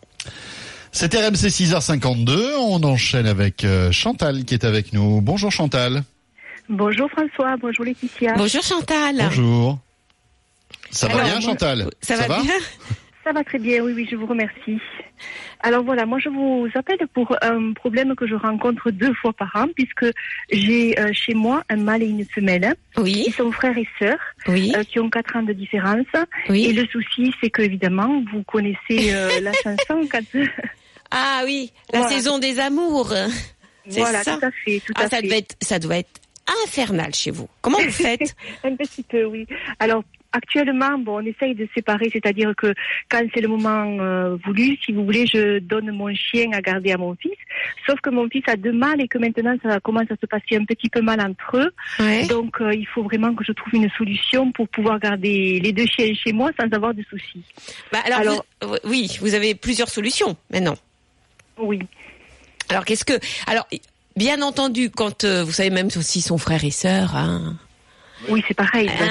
[SPEAKER 3] C'est RMC 6h52. On enchaîne avec euh, Chantal qui est avec nous. Bonjour Chantal.
[SPEAKER 10] Bonjour François, bonjour Laetitia.
[SPEAKER 4] Bonjour Chantal.
[SPEAKER 3] Bonjour. Ça va bien Chantal?
[SPEAKER 4] Ça, va, bien?
[SPEAKER 10] Ça va très bien, oui, oui, je vous remercie. Alors voilà, moi je vous appelle pour un problème que je rencontre deux fois par an, puisque j'ai euh, chez moi un mâle et une femelle, hein, qui
[SPEAKER 4] Oui,
[SPEAKER 10] sont frères et sœurs,
[SPEAKER 4] oui,
[SPEAKER 10] euh, qui ont quatre ans de différence. Et
[SPEAKER 4] oui.
[SPEAKER 10] le souci, c'est que évidemment, vous connaissez euh, *laughs* la chanson quand...
[SPEAKER 4] Ah oui, la
[SPEAKER 10] Voilà.
[SPEAKER 4] saison des amours.
[SPEAKER 10] Voilà,
[SPEAKER 4] ça.
[SPEAKER 10] tout à fait, tout
[SPEAKER 4] Ah,
[SPEAKER 10] à
[SPEAKER 4] ça
[SPEAKER 10] fait.
[SPEAKER 4] devait être, ça doit être infernal chez vous. Comment vous faites? *laughs*
[SPEAKER 10] Un petit peu, oui. Alors, actuellement, bon, on essaye de séparer, c'est-à-dire que quand c'est le moment euh, voulu, si vous voulez, je donne mon chien à garder à mon fils. Sauf que mon fils a deux mâles et que maintenant, ça commence à se passer un petit peu mal entre eux.
[SPEAKER 4] Ouais.
[SPEAKER 10] Donc, euh, il faut vraiment que je trouve une solution pour pouvoir garder les deux chiens chez moi sans avoir de soucis.
[SPEAKER 4] Bah, alors,
[SPEAKER 10] alors-
[SPEAKER 4] vous- oui, vous avez plusieurs solutions maintenant.
[SPEAKER 10] Oui.
[SPEAKER 4] Alors qu'est-ce que alors bien entendu quand euh, vous savez même si sont frères et sœurs hein,
[SPEAKER 10] Oui, c'est pareil.
[SPEAKER 4] Ah,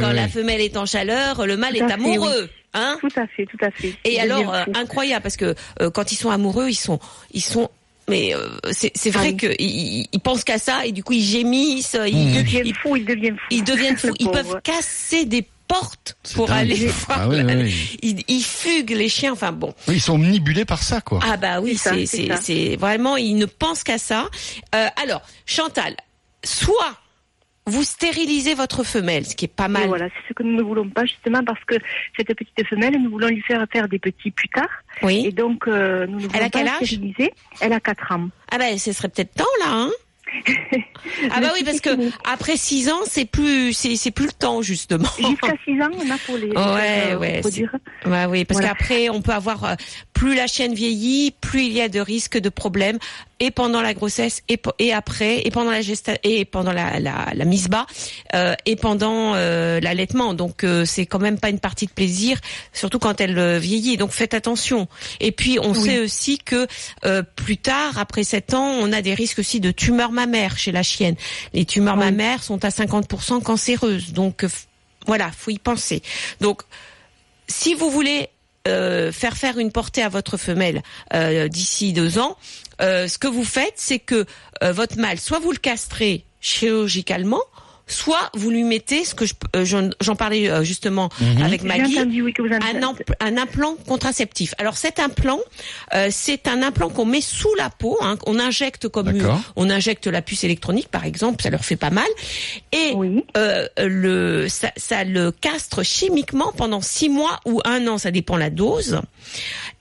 [SPEAKER 4] quand
[SPEAKER 3] ouais,
[SPEAKER 4] la femelle est en chaleur, le mâle
[SPEAKER 10] Tout
[SPEAKER 4] est
[SPEAKER 10] fait,
[SPEAKER 4] amoureux, hein
[SPEAKER 10] Tout à fait, tout à fait.
[SPEAKER 4] Et alors euh, incroyable parce que euh, quand ils sont amoureux, ils sont ils sont mais euh, c'est vrai
[SPEAKER 10] Ah oui.
[SPEAKER 4] que ils, ils pensent qu'à ça et du coup ils gémissent, ils,
[SPEAKER 10] il
[SPEAKER 3] Mmh.
[SPEAKER 10] devient
[SPEAKER 4] ils, deviennent fous, ils *laughs* peuvent casser des portes pour
[SPEAKER 3] dingue.
[SPEAKER 4] aller
[SPEAKER 3] Ah
[SPEAKER 4] voir.
[SPEAKER 3] ouais,
[SPEAKER 4] la-
[SPEAKER 3] ouais, ouais.
[SPEAKER 4] Ils, ils fuguent les chiens, enfin bon.
[SPEAKER 3] Oui, Ils sont omnibulés par ça quoi.
[SPEAKER 4] Ah bah oui,
[SPEAKER 10] C'est
[SPEAKER 4] vraiment ils ne pensent qu'à ça. Euh, alors Chantal, soit vous stérilisez votre femelle, ce qui est pas
[SPEAKER 10] Et
[SPEAKER 4] mal.
[SPEAKER 10] voilà, c'est ce que nous ne voulons pas justement parce que cette petite femelle, nous voulons lui faire faire des petits plus tard. Et
[SPEAKER 4] Oui.
[SPEAKER 10] donc, euh, nous ne
[SPEAKER 4] Elle a
[SPEAKER 10] voulons pas
[SPEAKER 4] quel âge?
[SPEAKER 10] stériliser. Elle a 4 ans.
[SPEAKER 4] Ah ben ce serait peut-être temps là, hein *laughs* Ah bah oui parce que après six ans c'est plus c'est plus le temps justement.
[SPEAKER 10] Jusqu'à 6 ans, on a pour les
[SPEAKER 4] Ouais,
[SPEAKER 10] euh,
[SPEAKER 4] ouais. Ouais, oui, parce
[SPEAKER 10] Voilà.
[SPEAKER 4] qu'après, on peut avoir euh, plus la chienne vieillit, plus il y a de risques de problèmes, et pendant la grossesse, et, et après, et pendant la gesta et pendant la, la, la mise bas, euh, et pendant euh, l'allaitement. Donc, euh, c'est quand même pas une partie de plaisir, surtout quand elle euh, vieillit. Donc, faites attention. Et puis, on sait aussi que euh, plus tard, après 7 ans, on a des risques aussi de tumeurs mammaires chez la chienne. Les tumeurs mammaires sont à 50% cancéreuses. Donc, voilà, faut y penser. Donc, si vous voulez euh, faire faire une portée à votre femelle euh, d'ici deux ans, euh, ce que vous faites, c'est que euh, votre mâle, soit vous le castrez chirurgicalement, soit vous lui mettez ce que je- euh, j'en j'en parlais euh, justement
[SPEAKER 3] Mhm.
[SPEAKER 4] avec Maggie,
[SPEAKER 10] entendu, oui,
[SPEAKER 4] un, un implant contraceptif. Alors cet implant, euh, c'est un implant qu'on met sous la peau, hein, on injecte comme on injecte la puce électronique par exemple, ça leur fait pas mal, et
[SPEAKER 10] Oui.
[SPEAKER 4] euh, le ça, ça le castre chimiquement pendant six mois ou un an, ça dépend la dose.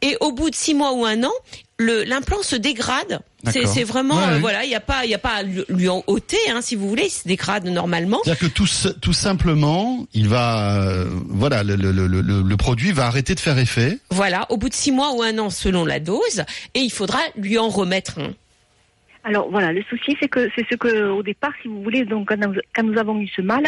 [SPEAKER 4] Et au bout de six mois ou un an, l'implant se dégrade. C'est vraiment
[SPEAKER 3] Ouais,
[SPEAKER 4] euh, voilà, il y a pas il a pas à lui en ôter hein, si vous voulez, il se dégrade normalement.
[SPEAKER 3] C'est-à-dire que tout, tout simplement, il va, euh, voilà, le, le, le, le, le produit va arrêter de faire effet.
[SPEAKER 4] Voilà, au bout de six mois ou un an selon la dose, et il faudra lui en remettre un.
[SPEAKER 10] Alors voilà, le souci c'est que c'est ce que au départ, si vous voulez, donc quand nous, quand nous avons eu ce mâle,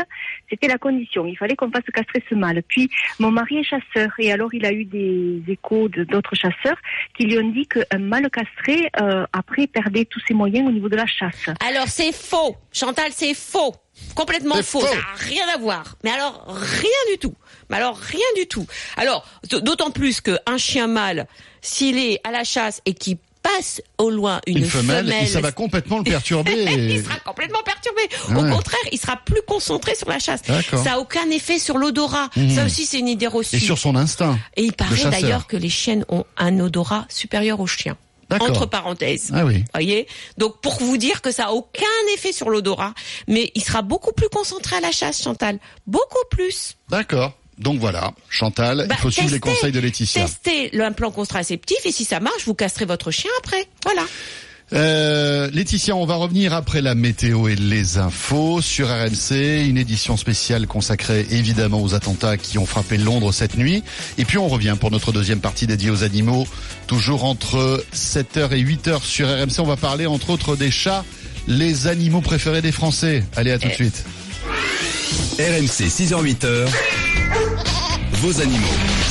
[SPEAKER 10] c'était la condition. Il fallait qu'on fasse castrer ce mâle. Puis mon mari est chasseur et alors il a eu des échos de d'autres chasseurs qui lui ont dit qu'un mâle castré euh, après perdait tous ses moyens au niveau de la chasse.
[SPEAKER 4] Alors c'est faux, Chantal, c'est faux. Complètement faux,
[SPEAKER 3] faux.
[SPEAKER 4] ça n'a rien à voir. Mais alors rien du tout. Mais alors rien du tout. Alors d'autant plus qu'un chien mâle, s'il est à la chasse et qu'il passe au loin une,
[SPEAKER 3] Une, femelle, et ça va complètement le perturber. *laughs*
[SPEAKER 4] il sera complètement perturbé. Au contraire, il sera plus concentré sur la chasse. Ça a aucun effet sur l'odorat.
[SPEAKER 3] Mhm.
[SPEAKER 4] Ça aussi, c'est une idée reçue.
[SPEAKER 3] et sur son instinct.
[SPEAKER 4] Et il paraît d'ailleurs que les chiennes ont un odorat supérieur aux chiens. Entre parenthèses.
[SPEAKER 3] Ah oui.
[SPEAKER 4] Voyez Donc pour vous dire que ça a aucun effet sur l'odorat, mais il sera beaucoup plus concentré à la chasse, Chantal. Beaucoup plus.
[SPEAKER 3] D'accord. Donc voilà, Chantal,
[SPEAKER 4] Bah,
[SPEAKER 3] il faut suivre les
[SPEAKER 4] testez,
[SPEAKER 3] conseils de Laetitia.
[SPEAKER 4] Testez l'implant contraceptif et si ça marche, vous castrez votre chien après. Voilà.
[SPEAKER 3] Euh, Laetitia, on va revenir après la météo et les infos sur RMC, une édition spéciale consacrée évidemment aux attentats qui ont frappé Londres cette nuit. Et puis on revient pour notre deuxième partie dédiée aux animaux, toujours entre 7h et 8h sur RMC. On va parler entre autres des chats, les animaux préférés des Français. Allez, à tout de suite.
[SPEAKER 2] RMC 6h-8h, vos animaux.